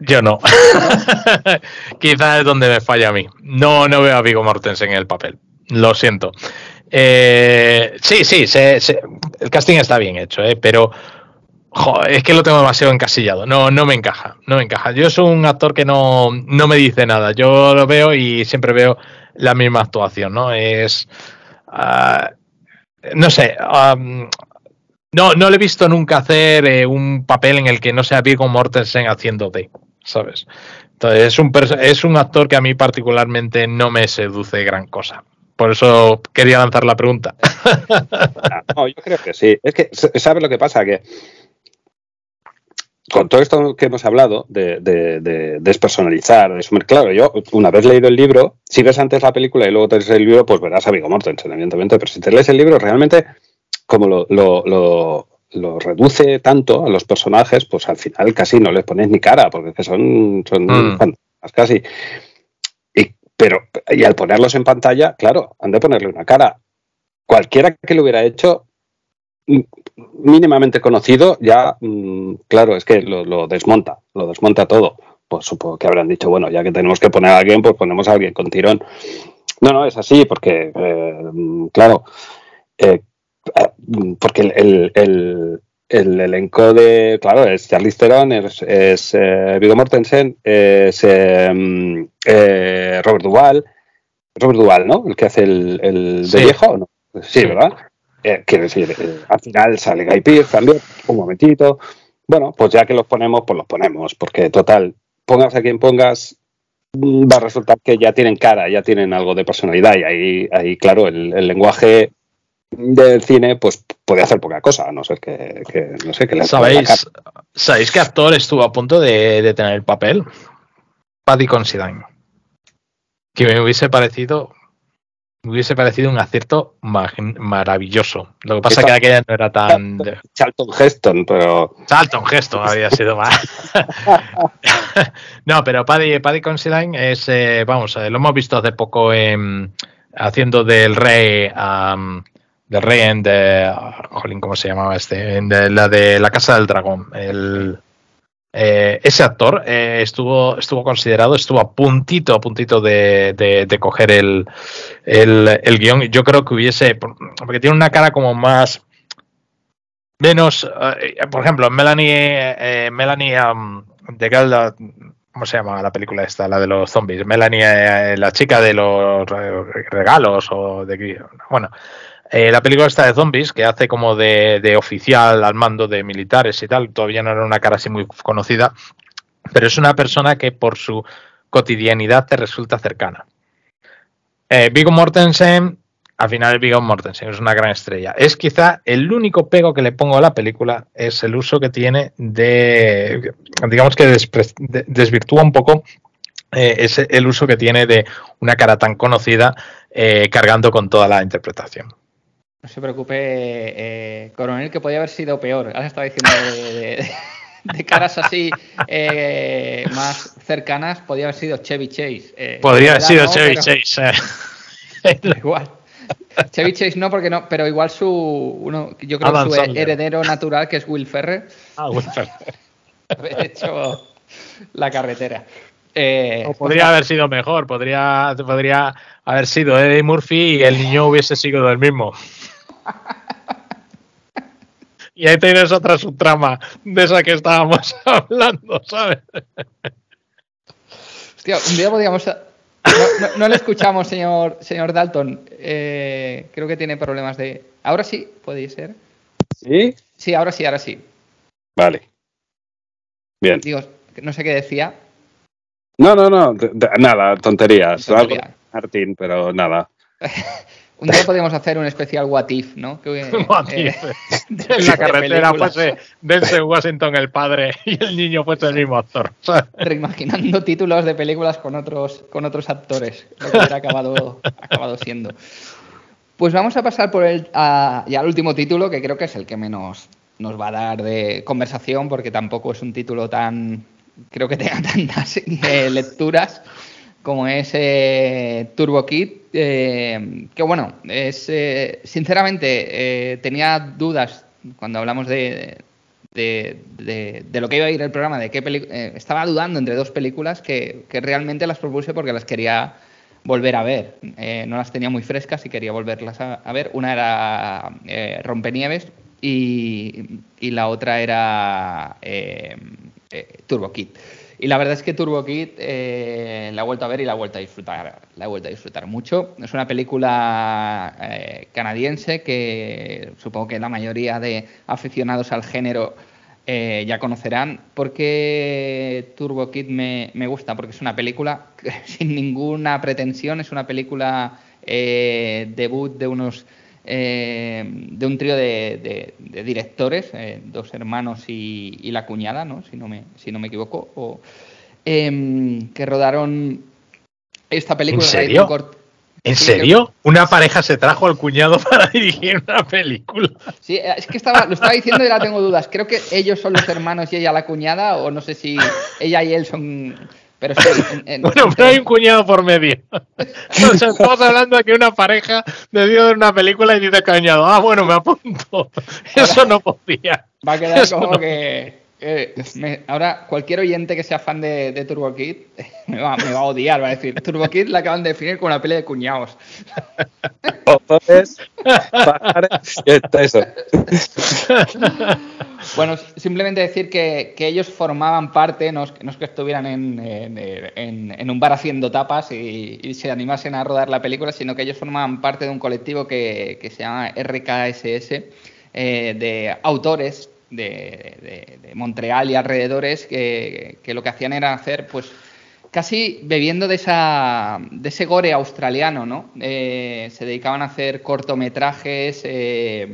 Yo no. Quizás es donde me falla a mí. No, no veo a Vigo Mortensen en el papel. Lo siento. Eh, sí, sí, se- el casting está bien hecho, eh, pero es que lo tengo demasiado encasillado. No, no me encaja. No me encaja. Yo soy un actor que no, no me dice nada. Yo lo veo y siempre veo la misma actuación, ¿no? Es. ah, no sé. No, no le he visto nunca hacer eh, un papel en el que no sea Viggo Mortensen haciendo de, ¿sabes? Entonces es un, es un actor que a mí particularmente no me seduce gran cosa. Por eso quería lanzar la pregunta. Ah, No, yo creo que sí. Es que, ¿sabes lo que pasa? Que con todo esto que hemos hablado de, de- de despersonalizar, de sumir, claro, yo una vez leído el libro, si ves antes la película y luego te lees el libro, pues verás a Viggo Mortensen, evidentemente, pero si te lees el libro, realmente, como lo, lo- lo- lo reduce tanto a los personajes, pues al final casi no les pones ni cara, porque es que son, son Mm. fantasmas casi. Y, pero, y al ponerlos en pantalla, claro, han de ponerle una cara. Cualquiera que lo hubiera hecho, mínimamente conocido, ya, mm, claro, es que lo, lo desmonta, lo desmonta todo. Pues supongo que habrán dicho, bueno, ya que tenemos que poner a alguien, pues ponemos a alguien con tirón. No, no, es así, porque, eh, mm, claro, eh, porque el, el- el- el elenco de, claro, es Charlize Theron, es, es eh, Viggo Mortensen, es eh, mm, eh, Robert Duvall, Robert Duvall, ¿no? El que hace el, el de Sí. viejo, ¿o no? Sí, Sí. ¿verdad? Eh, quiero decir, eh, al final sale Guy Pearce también, un momentito. Bueno, pues ya que los ponemos, pues los ponemos, porque total, pongas a quien pongas, mm, va a resultar que ya tienen cara, ya tienen algo de personalidad y ahí, ahí claro, el, el lenguaje del cine pues puede hacer poca cosa, no ser que, que, no sé, que le. ¿Sabéis, ¿Sabéis qué actor estuvo a punto de, de tener el papel? Paddy Considine. Que me hubiese parecido. Me hubiese parecido un acierto maravilloso. Lo que pasa es que aquella no era tan. Charlton Heston, pero Charlton Heston habría sido más. no, pero Paddy, Paddy Considine es. eh, vamos, eh, lo hemos visto hace poco en- haciendo del rey. Del rey en de. Jolín, ¿cómo se llamaba este? De, la de la Casa del Dragón. El, eh, ese actor eh, estuvo, estuvo considerado, estuvo a puntito, a puntito de, de- de coger el, el, el guion. Yo creo que hubiese, porque tiene una cara como más, menos, eh, por ejemplo, Melanie, Melanie um, de Galda, ¿cómo se llama la película esta, la de los zombies? Melanie, la chica de los re- regalos o de, bueno, eh, la película está de zombies, que hace como de, oficial al mando de militares y tal, todavía no era una cara así muy conocida, pero es una persona que por su cotidianidad te resulta cercana. Eh, Mortensen, al final Viggo Mortensen es una gran estrella. Es quizá el único pego que le pongo a la película es el uso que tiene de, digamos que desvirtúa un poco eh, el uso que tiene de una cara tan conocida eh, cargando con toda la interpretación. No se preocupe, eh, coronel, que podía haber sido peor. Ahora estaba diciendo de, de- de caras así eh, más cercanas, podía haber sido Chevy Chase. Eh, Podría haber sido no, Chevy pero- Chase. eh. Igual. Chevy Chase no, porque no, pero igual su, uno, yo creo Adam su Sandler. heredero natural, que es Will Ferrer, Ah, pero- haber hecho la carretera. Eh, o podría haber sido mejor, podría, podría haber sido Eddie Murphy y el niño hubiese sido el mismo. Y ahí tienes otra subtrama de esa que estábamos hablando, ¿sabes? Hostia, un día podríamos. No, no- no le escuchamos, señor, señor Dalton. Eh, creo que tiene problemas de. Ahora sí, puede ser. ¿Sí? Sí, ahora sí, ahora sí. Vale. Bien. Digo, no sé qué decía. No, no, no. de- de- nada, tonterías. Tontería. Martín, pero nada. Un día podríamos hacer un especial What If, ¿no? Que, What eh, if? de- En la carretera fuese Denzel Washington el padre y el niño fuese el mismo actor. reimaginando títulos de películas con otros, con otros actores, lo que hubiera acabado, acabado siendo. Pues vamos a pasar por el, a- ya al último título, que creo que es el que menos nos va a dar de conversación, porque tampoco es un título tan, creo que tenga tantas eh, lecturas como es eh, Turbo Kid, eh, que bueno, es eh, sinceramente eh, tenía dudas cuando hablamos de, de, lo que iba a ir el programa, de qué eh, estaba dudando entre dos películas que, que realmente las propuse porque las quería volver a ver. Eh, no las tenía muy frescas y quería volverlas a, ver. Una era Rompenieves y, y la otra era Turbo Kid. Y la verdad es que Turbo Kid eh, la he vuelto a ver y la he vuelto a disfrutar. La he vuelto a disfrutar mucho. Es una película eh, canadiense que supongo que la mayoría de aficionados al género eh, ya conocerán. porque Turbo Kid me, me gusta? Porque es una película sin ninguna pretensión, es una película debut de unos eh, de un trío de, de- de directores, eh, dos hermanos y, y la cuñada, ¿no? si, no me, si no me equivoco, o, em, que rodaron esta película. ¿En serio? cort- ¿En Sí, serio? ¿Una pareja se trajo al cuñado para dirigir una película? Sí, eh, es que estaba, lo estaba diciendo y ahora tengo dudas. Creo que ellos son los hermanos y ella la cuñada, o no sé si ella y él son. Pero en- en- Bueno, pero hay un cuñado por medio. O sea, estamos hablando de que una pareja decidió ver una película y dice cuñado, ah, bueno, me apunto. Eso no podía. Va a quedar Eso como no. que. Eh, me- ahora, cualquier oyente que sea fan de, de Turbo Kid me va, me va a odiar, va a decir: Turbo Kid la acaban de definir como una pelea de cuñados. Bueno, simplemente decir que, que ellos formaban parte, no es, que- no es que estuvieran en, en- en- en un bar haciendo tapas y, y se animasen a rodar la película, sino que ellos formaban parte de un colectivo que, que se llama RKSS, eh, de autores de, Montreal y alrededores, que, que lo que hacían era hacer, pues, casi bebiendo de, esa, de ese gore australiano, ¿no? Eh, se dedicaban a hacer cortometrajes. eh,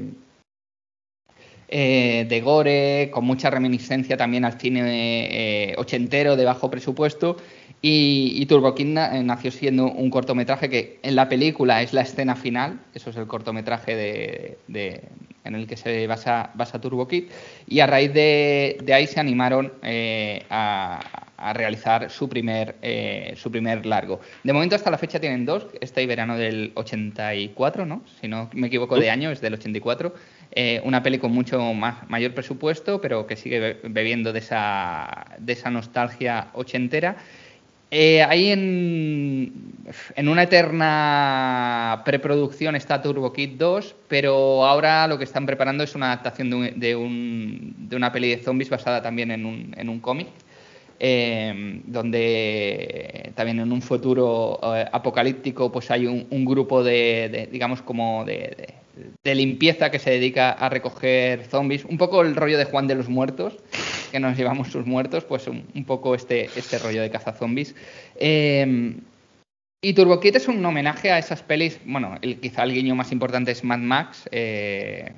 eh, de gore, con mucha reminiscencia también al cine ochentero de bajo presupuesto. Y, Turbo eh, nació siendo un cortometraje que en la película es la escena final, eso es el cortometraje de- en el que se basa, basa Turbo Kid, y a raíz de, de ahí se animaron eh, a, a realizar su primer, eh, su primer largo. De momento hasta la fecha tienen dos, este y verano del 84, ¿no? Si no me equivoco de año, es del 84. Eh, una peli con mucho más, mayor presupuesto, pero que sigue be- bebiendo de esa, de esa nostalgia ochentera. Eh, ahí en, en una eterna preproducción está Turbo Kid 2, pero ahora lo que están preparando es una adaptación de, un- de, un- de una peli de zombies basada también en un, cómic, eh, donde también en un futuro eh, apocalíptico pues hay un, grupo de, digamos, como de, de- limpieza que se dedica a recoger zombies, un poco el rollo de Juan de los Muertos, que nos llevamos sus muertos, pues un, un poco este, este rollo de cazazombies. Eh, y Turbo Kid es un homenaje a esas pelis, bueno, el, quizá el guiño más importante es Mad Max, eh,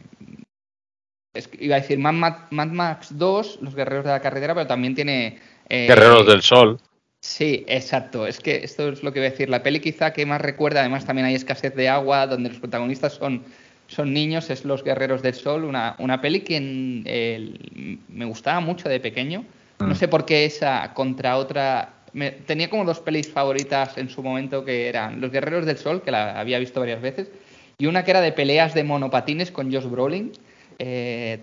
es iba a decir Mad, Mad- Mad Max 2, Los Guerreros de la Carretera, pero también tiene... eh, Guerreros del Sol. Sí, exacto. Es que esto es lo que iba a decir. La peli quizá que más recuerda, además también hay escasez de agua, donde los protagonistas son, son niños, es Los Guerreros del Sol, una, una peli que me gustaba mucho de pequeño. No mm. sé por qué esa contra otra. tenía como dos pelis favoritas en su momento que eran Los Guerreros del Sol, que la había visto varias veces, y una que era de peleas de monopatines con Josh Brolin. Eh,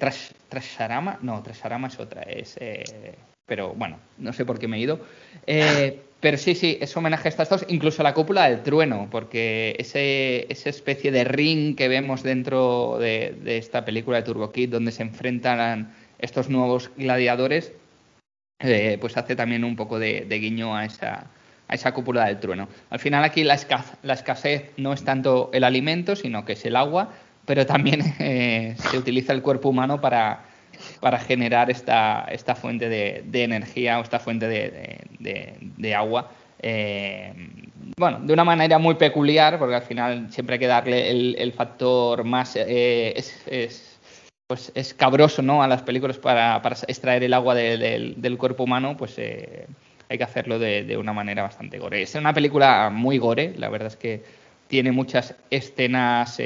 Trasharama, no, Trasharama es otra, es. Eh, pero bueno, no sé por qué me he ido. Eh, pero sí, sí, es homenaje a estas dos, incluso la cúpula del trueno, porque ese, esa especie de ring que vemos dentro de, esta película de Turbo Kid, donde se enfrentan estos nuevos gladiadores, eh, pues hace también un poco de, guiño a esa, a esa cúpula del trueno. Al final aquí la, escasez no es tanto el alimento, sino que es el agua, pero también eh, se utiliza el cuerpo humano para, para generar esta, esta fuente de, energía o esta fuente de, agua. Eh, bueno, de una manera muy peculiar, porque al final siempre hay que darle el, factor más eh, es, pues escabroso ¿no? a las películas para, extraer el agua del cuerpo humano, pues eh, hay que hacerlo de, una manera bastante gore. Es una película muy gore, la verdad es que tiene muchas escenas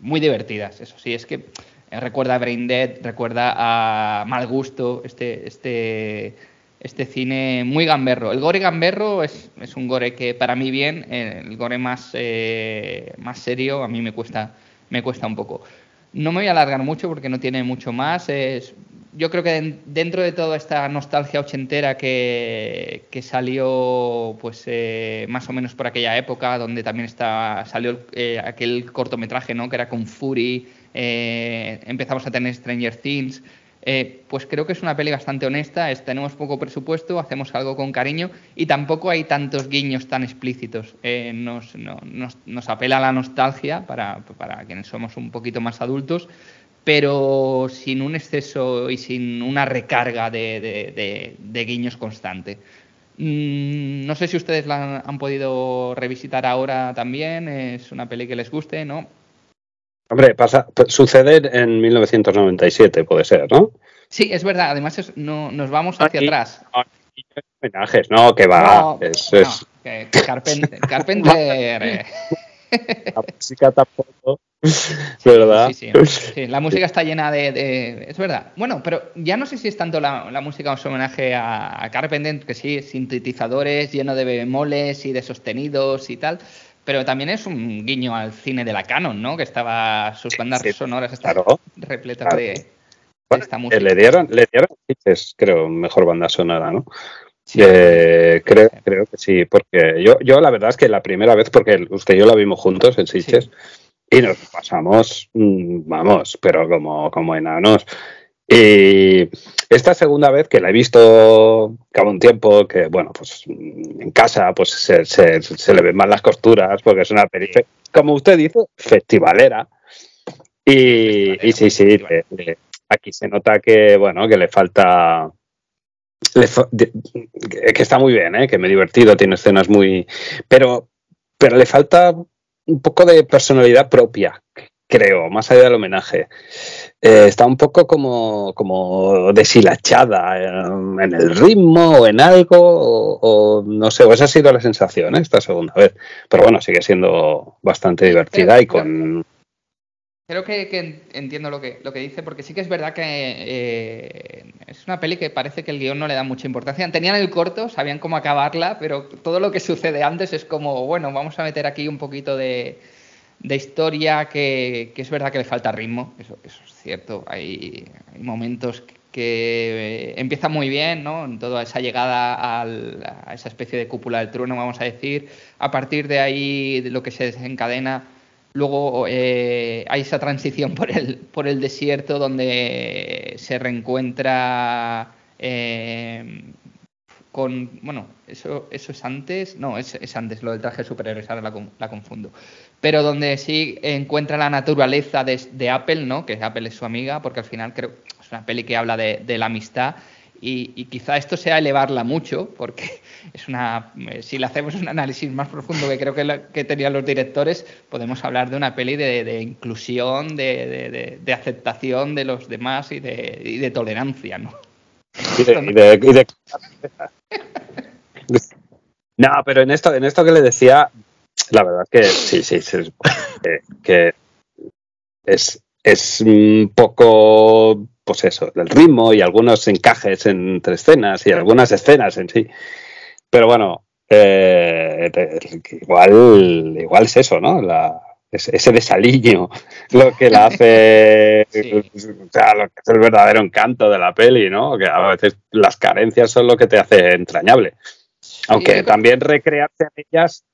muy divertidas, eso sí, es que eh, recuerda a Brain Dead, recuerda a Mal Gusto, este, este, este cine muy gamberro. El gore gamberro es, es un gore que para mí bien, eh, el gore más, eh, más serio a mí me cuesta, me cuesta un poco. No me voy a alargar mucho porque no tiene mucho más. Es, yo creo que dentro de toda esta nostalgia ochentera que, que salió pues más o menos por aquella época, donde también está, salió aquel cortometraje ¿no? que era con Fury, eh, empezamos a tener Stranger Things. Eh, pues creo que es una peli bastante honesta, tenemos poco presupuesto, hacemos algo con cariño y tampoco hay tantos guiños tan explícitos. Eh, nos, nos, apela a la nostalgia para, quienes somos un poquito más adultos, pero sin un exceso y sin una recarga de, guiños constante. Mm, no sé si ustedes la han podido revisitar ahora también, es una peli que les guste, ¿no? Hombre, pasa, sucede en 1997, puede ser, ¿no? Sí, es verdad. Además, no, nos vamos hacia atrás. homenajes, no, que va. es, Carpenter. Eh. La música tampoco. ¿Verdad? Sí, sí, La música está llena de, Es verdad. Bueno, pero ya no sé si es tanto la, música o su homenaje a, a, Carpenter, que sí, sintetizadores lleno de bemoles y de sostenidos y tal pero también es un guiño al cine de la Canon, ¿no? Que estaba sus bandas sonoras estaban repletas de, esta música. Le dieron, le dieron creo, mejor banda sonora, ¿no? Eh, creo, creo que sí, porque yo, yo la verdad es que la primera vez, porque usted y yo la vimos juntos en Sitges, y nos pasamos, mm, vamos, pero como, como enanos. Y esta segunda vez que la he visto cada un tiempo, que bueno, pues en casa pues se, se, le ven más las costuras porque es una periferia, como usted dice, festivalera. Y, sí, sí, aquí se nota que, bueno, que le falta... que está muy bien, ¿eh? que me he divertido, tiene escenas muy... Pero, pero le falta un poco de personalidad propia, creo, más allá del homenaje. Eh, está un poco como, como deshilachada en, el ritmo o en algo, o, no sé, o esa ha sido la sensación ¿eh? esta segunda vez. Pero bueno, sigue siendo bastante divertida y con... Creo que, entiendo lo que, lo que dice, porque sí que es verdad que eh, es una peli que parece que el guion no le da mucha importancia. Tenían el corto, sabían cómo acabarla, pero todo lo que sucede antes es como, bueno, vamos a meter aquí un poquito de, de historia que, es verdad que le falta ritmo, eso, es cierto. Hay, momentos que empieza muy bien, ¿no? En toda esa llegada a esa especie de cúpula del trueno, vamos a decir. A partir de ahí, lo que se desencadena, luego eh, hay esa transición por el, por el desierto donde se reencuentra eh, con. Bueno, eso, eso es antes. No, es, es antes, lo del traje de superhéroes, ahora la, confundo. Pero donde sí encuentra la naturaleza de, Apple, ¿no? Que Apple es su amiga, porque al final creo es una peli que habla de, la amistad. Y, quizá esto sea elevarla mucho, porque es una. Eh, si le hacemos un análisis más profundo que creo que, que tenían los directores, podemos hablar de una peli de, inclusión, de, aceptación de los demás y de, y de tolerancia, ¿no? no, pero en esto, en esto que le decía, la verdad que sí, sí, sí que, es, es un poco, pues eso, del ritmo y algunos encajes entre escenas y algunas escenas en sí. Pero bueno, eh, igual, igual es eso, ¿no? La, ese desaliño lo que la hace, o sea, lo que es el verdadero encanto de la peli, ¿no? Que a veces las carencias son lo que te hace entrañable. Aunque también recrearse en ellas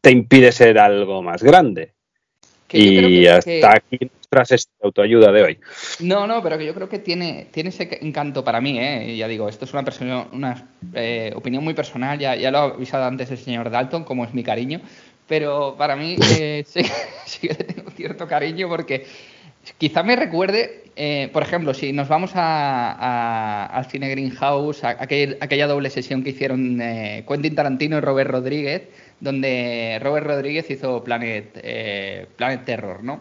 te impide ser algo más grande. y hasta aquí nuestra autoayuda de hoy. No, no, pero que yo creo que tiene, tiene ese encanto para mí, ¿eh? Ya digo, esto es una, una eh, opinión muy personal, ya, ya lo ha avisado antes el señor Dalton, como es mi cariño, pero para mí eh, sí, sí, que tengo cierto cariño porque quizá me recuerde, eh, por ejemplo, si nos vamos a, al cine Greenhouse, a, aquella doble sesión que hicieron eh, Quentin Tarantino y Robert Rodríguez, donde Robert Rodríguez hizo Planet, Planet Terror, ¿no?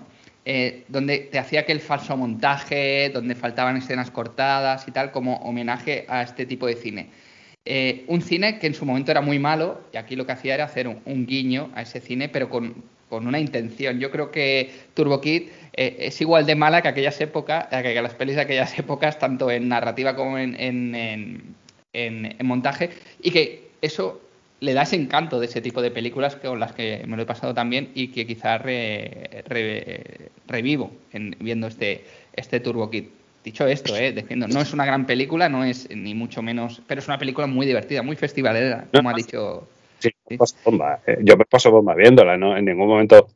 donde te hacía aquel falso montaje, donde faltaban escenas cortadas y tal, como homenaje a este tipo de cine. Eh, un cine que en su momento era muy malo y aquí lo que hacía era hacer un, guiño a ese cine, pero con, una intención. Yo creo que Turbo Kid eh, es igual de mala que aquellas épocas, eh, que las pelis de aquellas épocas, tanto en narrativa como en, en, montaje, y que eso le da ese encanto de ese tipo de películas con las que me lo he pasado también y que quizás revivo en, viendo este, este Turbo Kid. Dicho esto, eh, no es una gran película, no es ni mucho menos, pero es una película muy divertida, muy festivalera, como ha dicho. Sí, bomba. Eh, yo me paso bomba viéndola, ¿no? En ningún momento.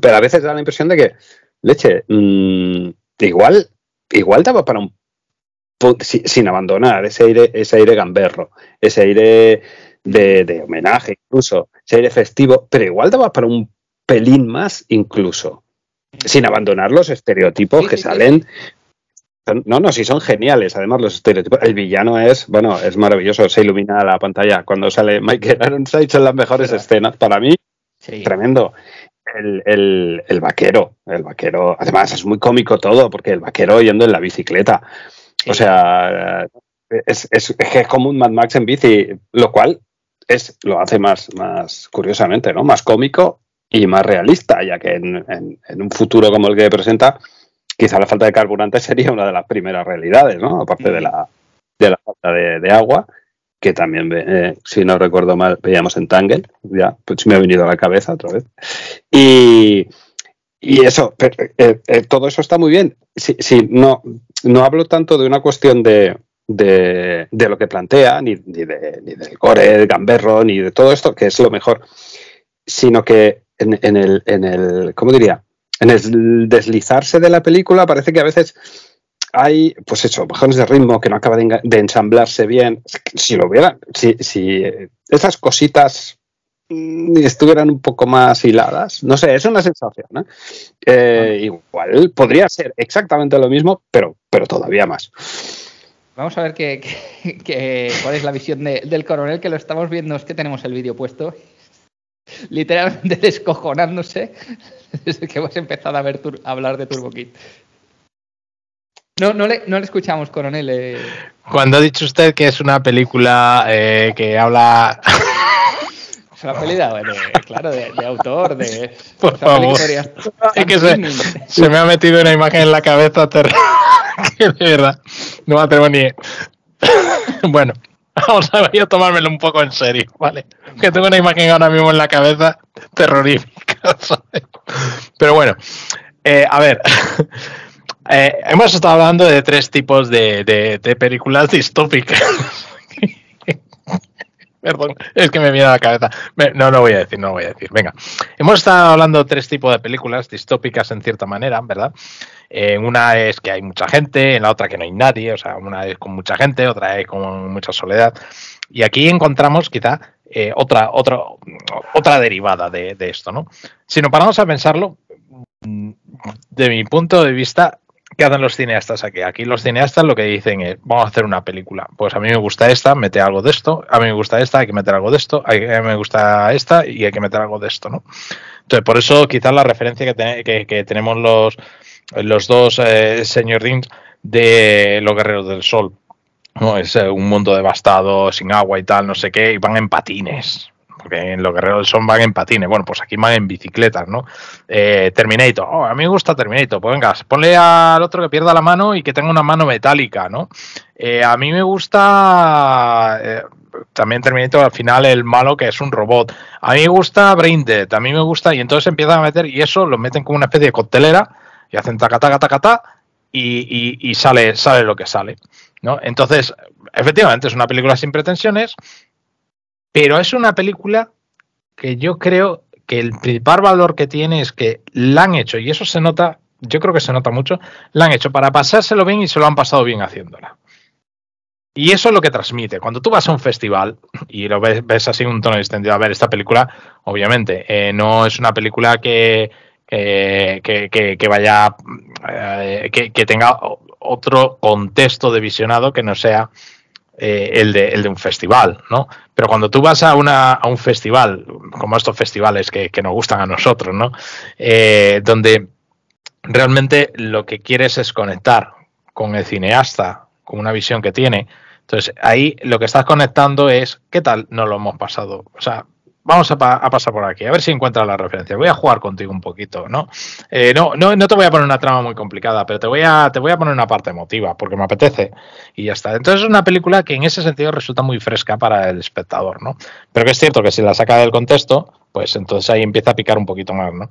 Pero a veces da la impresión de que, leche, mm, igual, igual daba para un. Sin abandonar ese aire, ese aire gamberro, ese aire de, homenaje, incluso, ese aire festivo, pero igual daba para un pelín más, incluso sin abandonar los estereotipos que salen no, no, sí son geniales. Además, los estereotipos. El villano es, bueno, es maravilloso. Se ilumina la pantalla cuando sale Michael Ironside. Son las mejores escenas. Para mí, tremendo. El, vaquero, el vaquero. Además, es muy cómico todo, porque el vaquero yendo en la bicicleta. O sea, es, es, es, como un Mad Max en bici, lo cual es, lo hace más, más curiosamente, ¿no? Más cómico y más realista, ya que en un futuro como el que presenta quizá la falta de carburante sería una de las primeras realidades, ¿no? Aparte de la, de la falta de, agua, que también, eh, si no recuerdo mal, veíamos en Tangle, ya, pues me ha venido a la cabeza otra vez. Y, eso, eh, eh, todo eso está muy bien. Sí, no, no hablo tanto de una cuestión de, de, lo que plantea, ni, ni, de, ni del core, el gamberro, ni de todo esto, que es lo mejor, sino que en, en, el, en el, ¿cómo diría? En el deslizarse de la película parece que a veces hay, pues eso, bajones de ritmo que no acaba de, ensamblarse bien. Si lo hubiera, si, si esas cositas mm, estuvieran un poco más hiladas, no sé, es una sensación. ¿eh? Eh, igual podría ser exactamente lo mismo, pero, pero todavía más. Vamos a ver qué, cuál es la visión del coronel, que lo estamos viendo, es que tenemos el vídeo puesto literalmente descojonándose desde que hemos empezado a, ver hablar de Turbo Kid. No, no, le, no le escuchamos, coronel. Eh. Cuando ha dicho usted que es una película eh, que habla... Es una película, claro, de, autor, de... Por favor. Es que se, me ha metido una imagen en la cabeza que de verdad no me atrevo ni... bueno. Vamos a ver, a tomármelo un poco en serio, ¿vale? Que tengo una imagen ahora mismo en la cabeza terrorífica. Pero bueno, eh, a ver. Eh, hemos estado hablando de tres tipos de, de, películas distópicas. Perdón, es que me viene a la cabeza. no lo voy a decir, no voy a decir. Venga, hemos estado hablando de tres tipos de películas distópicas en cierta manera, ¿verdad? En una es que hay mucha gente, en la otra que no hay nadie, o sea, una es con mucha gente, otra es con mucha soledad. Y aquí encontramos quizá eh, otra, otra, otra derivada de, esto, ¿no? Si nos paramos a pensarlo, mm, de mi punto de vista, ¿qué hacen los cineastas aquí? Aquí los cineastas lo que dicen es, vamos a hacer una película. Pues a mí me gusta esta, mete algo de esto, a mí me gusta esta, hay que meter algo de esto, a mí me gusta esta y hay que meter algo de esto, ¿no? Entonces, por eso quizás la referencia que, tenemos los, dos eh, señor Dins de los Guerreros del Sol. ¿No? Es eh, un mundo devastado, sin agua y tal, no sé qué, y van en patines. porque en los guerreros del sol van en patines, bueno, pues aquí van en bicicletas, ¿no? Eh, Terminator, oh, a mí me gusta Terminator, pues venga, ponle al otro que pierda la mano y que tenga una mano metálica, ¿no? Eh, a mí me gusta eh, también Terminator al final el malo que es un robot. A mí me gusta Brain Dead, a mí me gusta, y entonces empiezan a meter, y eso lo meten como una especie de coctelera, y hacen taca, taca, taca, taca, y, y, sale, sale lo que sale. ¿No? Entonces, efectivamente, es una película sin pretensiones, pero es una película que yo creo que el principal valor que tiene es que la han hecho, y eso se nota, yo creo que se nota mucho, la han hecho para pasárselo bien y se lo han pasado bien haciéndola. Y eso es lo que transmite. Cuando tú vas a un festival y lo ves, ves así un tono extendido, a ver, esta película, obviamente, eh, no es una película que, que, que, vaya, eh, que, tenga otro contexto de visionado que no sea eh, el, de, el, de, un festival, ¿no? Pero cuando tú vas a, una, a un festival, como estos festivales que, nos gustan a nosotros, ¿no? Eh, donde realmente lo que quieres es conectar con el cineasta, con una visión que tiene. Entonces, ahí lo que estás conectando es, ¿qué tal no lo hemos pasado? O sea, vamos a, pasar por aquí, a ver si encuentras la referencia. Voy a jugar contigo un poquito, ¿no? Eh, no, no, no te voy a poner una trama muy complicada, pero te voy, a, te voy a poner una parte emotiva, porque me apetece y ya está. Entonces es una película que en ese sentido resulta muy fresca para el espectador, ¿no? Pero que es cierto que si la saca del contexto, pues entonces ahí empieza a picar un poquito más, ¿no?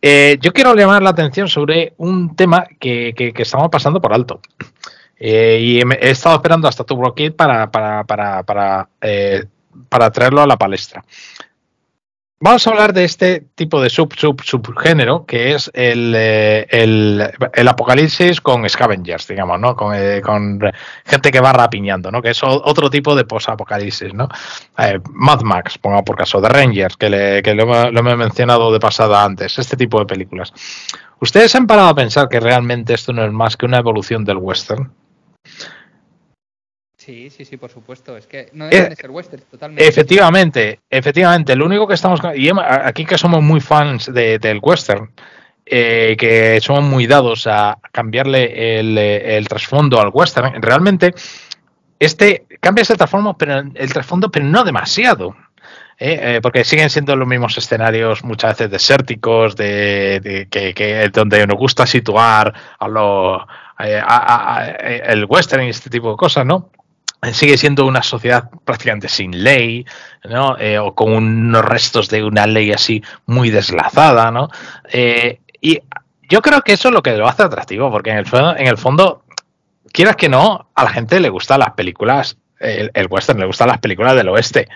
Eh, yo quiero llamar la atención sobre un tema que, que, estamos pasando por alto. Eh, y he, estado esperando hasta tu Kid para, para, para, para para traerlo a la palestra. Vamos a hablar de este tipo de sub, sub, subgénero que es el, eh, el, apocalipsis con scavengers, digamos, ¿no? Con, eh, con, gente que va rapiñando, ¿no? Que es otro tipo de post-apocalipsis, ¿no? Eh, Mad Max, ponga por caso, The Rangers, que, que lo, lo, he mencionado de pasada antes, este tipo de películas. ¿Ustedes han parado a pensar que realmente esto no es más que una evolución del western? Sí, sí, sí, por supuesto. Es que no deben ser western, totalmente. Efectivamente, efectivamente. Lo único que estamos. Y aquí que somos muy fans del western, eh, que somos muy dados a cambiarle el, trasfondo al western, realmente este cambia ese trasfondo, pero el trasfondo, pero no demasiado. ¿eh? Eh, porque siguen siendo los mismos escenarios muchas veces desérticos, de, que, donde nos gusta situar a lo, el western y este tipo de cosas, ¿no? Sigue siendo una sociedad prácticamente sin ley, ¿no? Eh, o con unos restos de una ley así muy deslazada, ¿no? Eh, y yo creo que eso es lo que lo hace atractivo, porque en el, en el fondo, quieras que no, a la gente le gustan las películas, el, el western, le gustan las películas del oeste.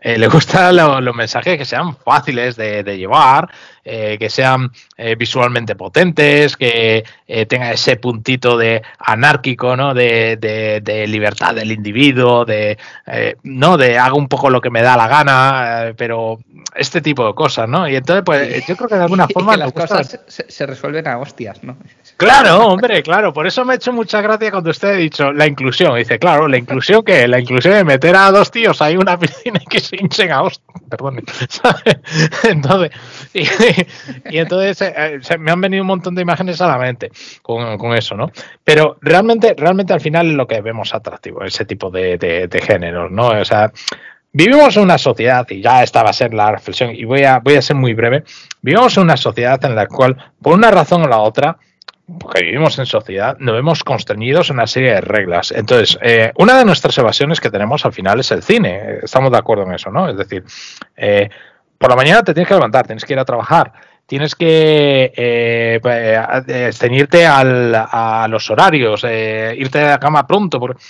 Eh, le gustan los mensajes que sean fáciles de, llevar, eh, que sean eh, visualmente potentes, que tenga ese puntito de anárquico, ¿no? De, de, libertad del individuo, de no de hago un poco lo que me da la gana, pero este tipo de cosas, ¿no? Y entonces, pues, yo creo que de alguna forma las cosas se, se, resuelven a hostias, ¿no? Claro, hombre, claro. Por eso me ha hecho mucha gracia cuando usted ha dicho la inclusión. Dice, claro, la inclusión que la inclusión de meter a dos tíos ahí una piscina y que se hinchen a Perdón. Entonces, y, entonces eh, se, me han venido un montón de imágenes a la mente con, eso, ¿no? Pero realmente, realmente al final es lo que vemos atractivo, ese tipo de, de géneros, ¿no? O sea, Vivimos en una sociedad, y ya esta va a ser la reflexión, y voy a, voy a ser muy breve, vivimos en una sociedad en la cual, por una razón o la otra, porque vivimos en sociedad, nos vemos constreñidos en una serie de reglas. Entonces, eh, una de nuestras evasiones que tenemos al final es el cine. Estamos de acuerdo en eso, ¿no? Es decir, eh, por la mañana te tienes que levantar, tienes que ir a trabajar, tienes que eh, ceñirte a los horarios, irte a la cama pronto. Porque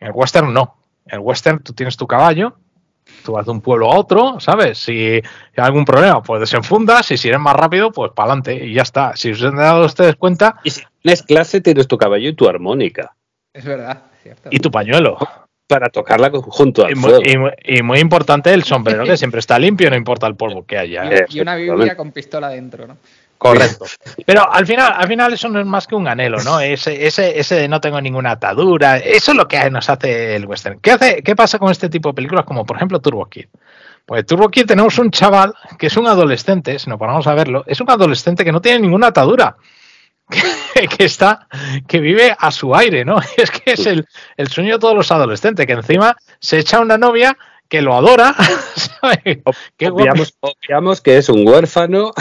en el western no. En el western tú tienes tu caballo, tú vas de un pueblo a otro, ¿sabes? Si hay algún problema, pues desenfundas y si eres más rápido, pues para adelante y ya está. Si os han dado ustedes cuenta... Y si tienes clase, tienes tu caballo y tu armónica. Es verdad, cierto. Y tu pañuelo. Para tocarla junto al y fuego. y, muy importante el sombrero, que siempre está limpio, no importa el polvo que haya. Y, una Biblia con pistola dentro, ¿no? Correcto. Pero al final, al final eso no es más que un anhelo, ¿no? Ese, ese, ese de no tengo ninguna atadura. Eso es lo que nos hace el western. ¿Qué, hace, ¿Qué pasa con este tipo de películas como por ejemplo Turbo Kid? Pues Turbo Kid tenemos un chaval que es un adolescente, si nos ponemos a verlo, es un adolescente que no tiene ninguna atadura. Que, está, que vive a su aire, ¿no? Es que es el, el sueño de todos los adolescentes, que encima se echa una novia que lo adora. ¿sabes? Obviamos, obviamos que es un huérfano.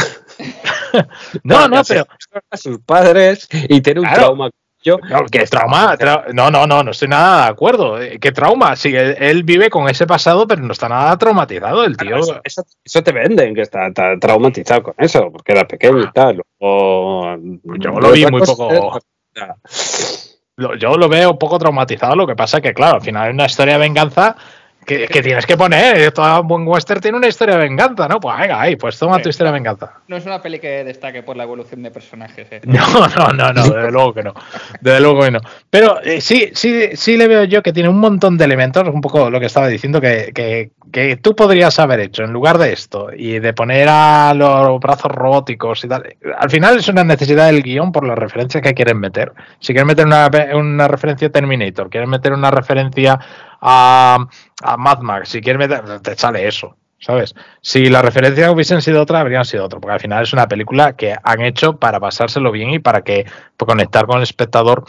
No, no, pero A sus padres y tiene un Claro. trauma. Yo, No, que trauma, tra- no, no, no, no estoy nada de acuerdo. Eh, ¿Qué trauma? Sí, él, él vive con ese pasado, pero no está nada traumatizado el tío. Eso, eso- eso te venden, que está, está traumatizado con eso, porque era pequeño y tal. O, Yo lo vi muy poco- yo lo veo un poco traumatizado, lo que pasa que, claro, al final es una historia de venganza que, que tienes que poner. Todo buen western tiene una historia de venganza, ¿no? Pues venga, ahí, pues toma tu historia de venganza. No es una peli que destaque por la evolución de personajes. ¿eh? No, no, no, no, desde luego que no. Desde luego que no. Pero eh, sí, sí, sí le veo yo que tiene un montón de elementos, un poco lo que estaba diciendo, que, que, que tú podrías haber hecho en lugar de esto y de poner a los brazos robóticos y tal. Al final es una necesidad del guion por las referencias que quieren meter. Si quieren meter una, una referencia Terminator, quieren meter una referencia a, a Mad Max, si quieren meter, te sale eso. ¿Sabes? Si las referencias hubiesen sido otra, habrían sido otra, porque al final es una película que han hecho para pasárselo bien y para que conectar con el espectador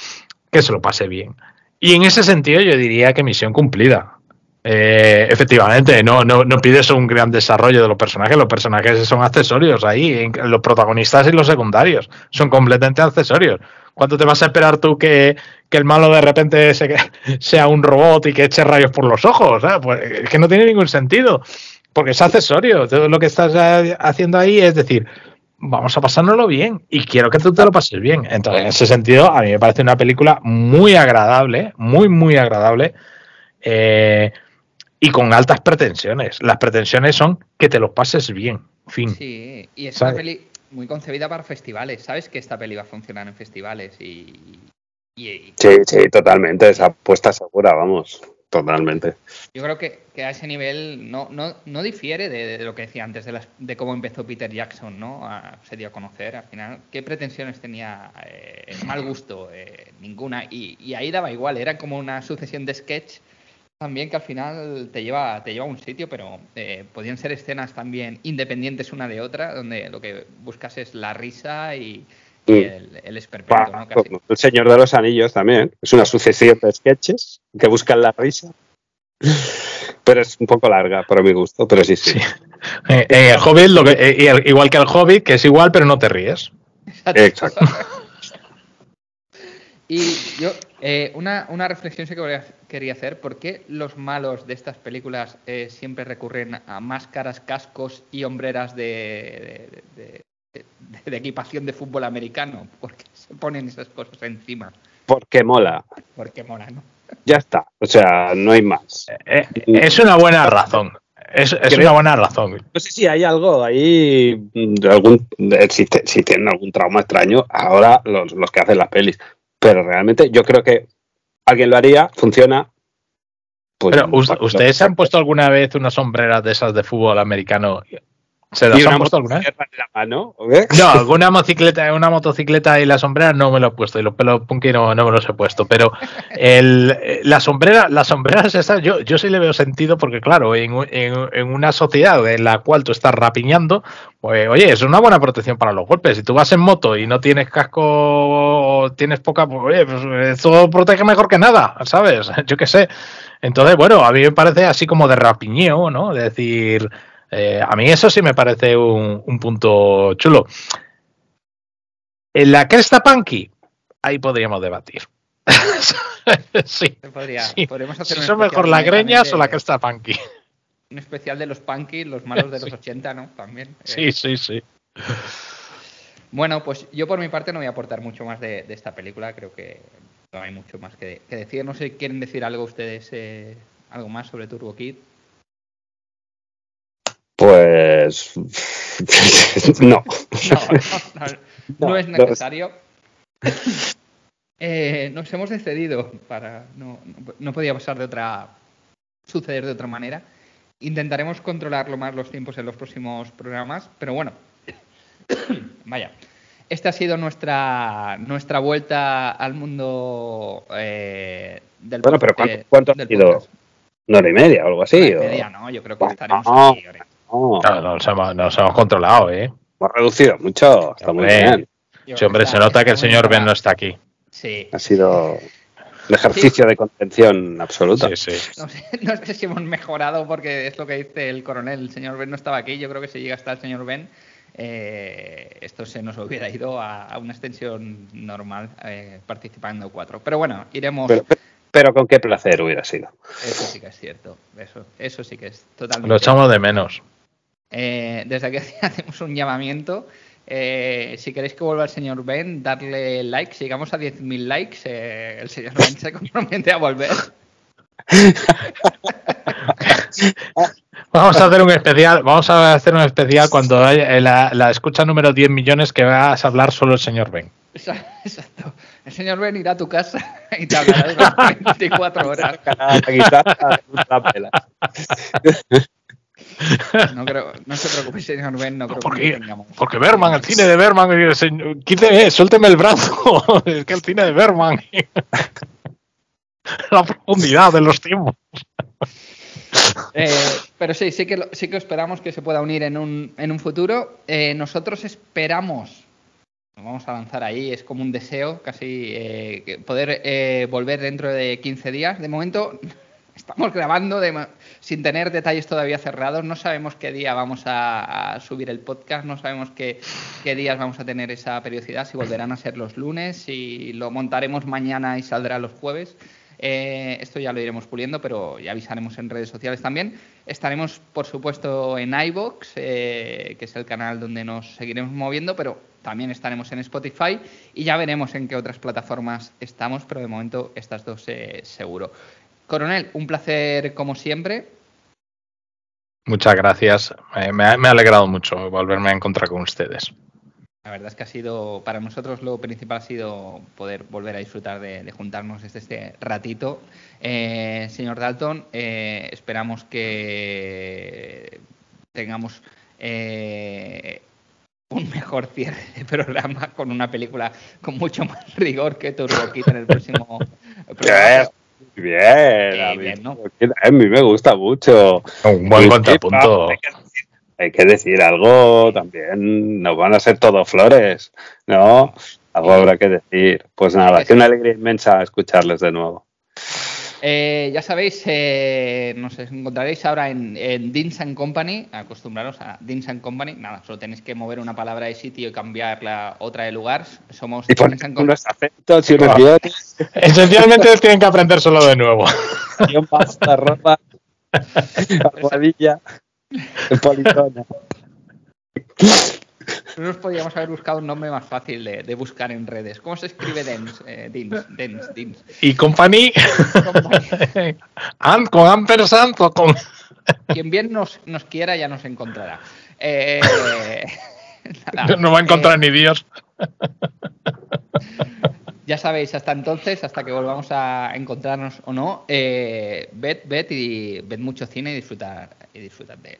que se lo pase bien. Y en ese sentido yo diría que misión cumplida. Eh, efectivamente, no, no, no pides un gran desarrollo de los personajes, los personajes son accesorios ahí, los protagonistas y los secundarios son completamente accesorios. ¿Cuánto te vas a esperar tú que, que el malo de repente se- sea un robot y que eche rayos por los ojos? Pues es que no tiene ningún sentido, porque es accesorio. Todo lo que estás eh, haciendo ahí es decir, vamos a pasárnoslo bien y quiero que tú te lo pases bien. Entonces, en ese sentido, a mí me parece una película muy agradable, muy, muy agradable. eh, y con altas pretensiones. Las pretensiones son que te lo pases bien. Fin. Sí, y es ¿Sabes? una peli muy concebida para festivales. Sabes que esta peli va a funcionar en festivales y. y- y Sí, sí, totalmente. Esa apuesta segura, vamos. Totalmente. yo creo que, que a ese nivel no, no, no difiere de, de lo que decía antes, de, las, de cómo empezó Peter Jackson, ¿no? A, se dio a conocer al final. ¿Qué pretensiones tenía? Eh, mal gusto, eh, ninguna. Y, y ahí daba igual, era como una sucesión de sketch también que al final te lleva, te lleva a un sitio, pero eh, podían ser escenas también independientes una de otra, donde lo que buscas es la risa y, y Mm. el, el esperpento, ¿no? El Señor de los Anillos también. Es una sucesión de sketches que buscan la risa. Pero es un poco larga, para mi gusto. Pero sí, sí. Sí. Eh, en el Hobbit, lo que, eh, y el- igual que el Hobbit, que es igual, pero no te ríes. Exacto. Y yo, eh, una, una reflexión sí que quería- hacer, ¿por qué los malos de estas películas eh, siempre recurren a máscaras, cascos y hombreras de, de- de- de- de equipación de fútbol americano? ¿Por qué se ponen esas cosas encima? Porque mola. Porque mola, ¿no? Ya está. O sea, no hay más. Eh, es una buena razón. Es, es Creo- una buena razón. No sé si hay algo ahí, mm, algún, si, te- si tienen algún trauma extraño, ahora los, los que hacen las pelis. Pero realmente yo creo que alguien lo haría, funciona. pues, Pero, ¿us- ¿ustedes se han puesto alguna vez unas sombreras de esas de fútbol americano? ¿Se las ¿Y han puesto alguna vez? la mano? No, alguna motocicleta, una motocicleta y la sombrera no me lo he puesto, y los pelos punky no, no me los he puesto, pero el, la sombrera, las sombreras esas, yo, yo sí le veo sentido porque claro, en, en, en una sociedad en la cual tú estás rapiñando, pues oye, es una buena protección para los golpes. Si tú vas en moto y no tienes casco, o tienes poca, pues oye, pues eso protege mejor que nada, ¿sabes? Yo qué sé. Entonces, bueno, a mí me parece así como de rapiñeo, ¿no? De decir, eh, a mí eso sí me parece un, un punto chulo. En la cresta punky, ahí podríamos debatir. sí. Se podría, Sí. podríamos hacer Si son mejor las greñas o la cresta punky. Un especial de los punky, los malos de los Sí. 80, ¿no? También. eh, Sí, sí, sí. Bueno, pues yo por mi parte no voy a aportar mucho más de, de esta película. Creo que no hay mucho más que, que decir. No sé, ¿quieren decir algo ustedes, eh, algo más sobre Turbo Kid? Pues. no. No, es necesario. Eh, nos hemos excedido para. No, no, podía pasar de otra. suceder de otra manera. Intentaremos controlarlo más los tiempos en los próximos programas, pero bueno. Vaya. Esta ha sido nuestra nuestra vuelta al mundo eh, del Bueno, pero ¿cuánto, cuánto ha sido? podcast. ¿Una hora y media o algo así? Una y o- media, no, yo creo que Bueno, estaremos aquí. Ahora. No, Claro, nos, hemos, nos hemos controlado, ¿eh? hemos reducido mucho. Está muy Hombre. bien. Yo Sí, hombre, se nota que el muy señor bien Ben no está aquí. Sí, Ha sido. Un ejercicio de contención absoluta. Sí, sí. No sé, no sé si hemos mejorado porque es lo que dice el coronel. El señor Ben no estaba aquí. Yo creo que si llega hasta el señor Ben, eh, esto se nos hubiera ido a, a una extensión normal eh, participando cuatro. Pero bueno, iremos. Pero, pero con qué placer hubiera sido. Eso sí que es cierto. Eso, eso sí que es totalmente. Lo echamos de menos. Eh, desde aquí hacemos un llamamiento. Eh, si queréis que vuelva el señor Ben, darle like. Si llegamos a 10.000 likes, eh, el señor Ben se compromete a volver. Vamos a hacer un especial, vamos a hacer un especial cuando haya la, la escucha número 10 millones que vas a hablar solo el señor Ben. Exacto. El señor Ben irá a tu casa y te hablará durante 24 horas. No, creo, no se preocupe, señor Ben, no creo ¿Por que tengamos. Porque Berman, el cine de Berman, señor- quíteme, suélteme el brazo, es que el cine de Berman, la profundidad de los tiempos. Eh, pero sí, sí que, lo- sí que esperamos que se pueda unir en un, en un futuro. Eh, nosotros esperamos, vamos a lanzar ahí, es como un deseo casi eh, poder eh, volver dentro de 15 días. De momento estamos grabando de sin tener detalles todavía cerrados. No sabemos qué día vamos a, subir el podcast, no sabemos qué, qué días vamos a tener esa periodicidad, si volverán a ser los lunes, si lo montaremos mañana y saldrá los jueves. Eh, esto ya lo iremos puliendo, pero ya avisaremos en redes sociales también. Estaremos, por supuesto, en iBox, eh, que es el canal donde nos seguiremos moviendo, pero también estaremos en Spotify y ya veremos en qué otras plataformas estamos, pero de momento estas dos eh, seguro. Coronel, un placer como siempre. Muchas gracias, Eh, me, ha, me ha alegrado mucho volverme a encontrar con ustedes. La verdad es que ha sido, para nosotros lo principal ha sido poder volver a disfrutar de, de juntarnos desde este ratito. Eh, señor Dalton, eh, esperamos que tengamos eh, un mejor cierre de programa con una película con mucho más rigor que Turbo Kid en el próximo programa. Bien, bien. a, mí, bien, ¿no? a mí me gusta mucho. Un buen contrapunto. Hay que, decir, hay que decir algo también. No van a ser todo flores, ¿no? Algo habrá que decir. Pues nada, que una alegría inmensa escucharles de nuevo. Eh, ya sabéis, eh, nos encontraréis ahora en, en Deans and Company. Acostumbraros a Deans and Company. Nada, solo tenéis que mover una palabra de sitio y cambiar la otra de lugar. Somos Y Deans and Company. unos acentos y unos Esencialmente tienen que aprender solo de nuevo. guion pasta, ropa, almohadilla, politona. No nos podíamos haber buscado un nombre más fácil de, de buscar en redes. ¿Cómo se escribe Dens? Eh, Deans, Deans, Deans. Y company, Company. and con ampersand o con... Quien bien nos, nos quiera ya nos encontrará. Eh, nada, No va a encontrar eh, ni Dios. Ya sabéis, hasta entonces, hasta que volvamos a encontrarnos o no, eh, ved, ved y ved mucho cine y disfrutar, y disfrutad de él.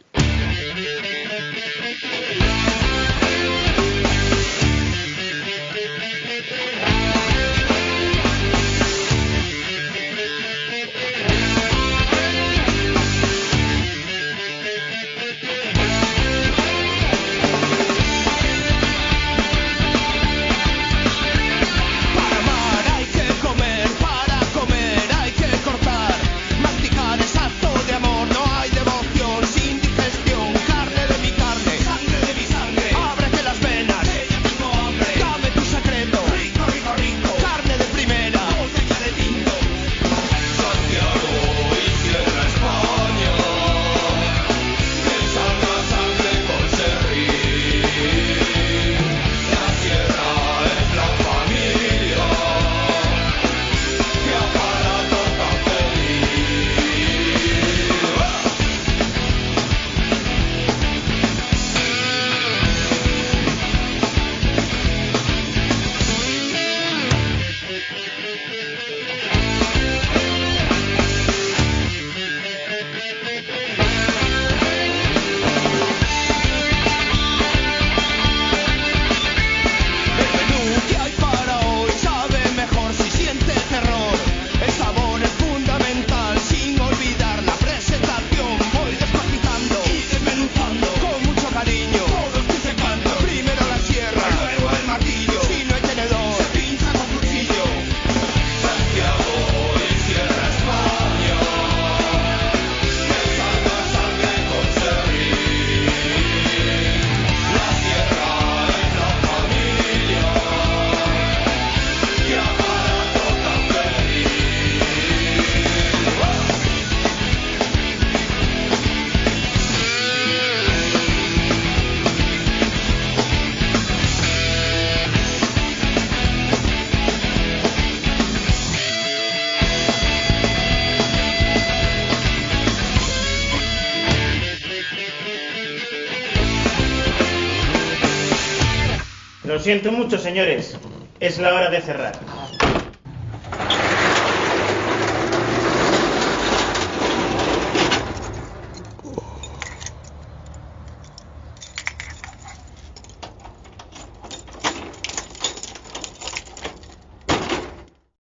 Siento mucho, señores. Es la hora de cerrar.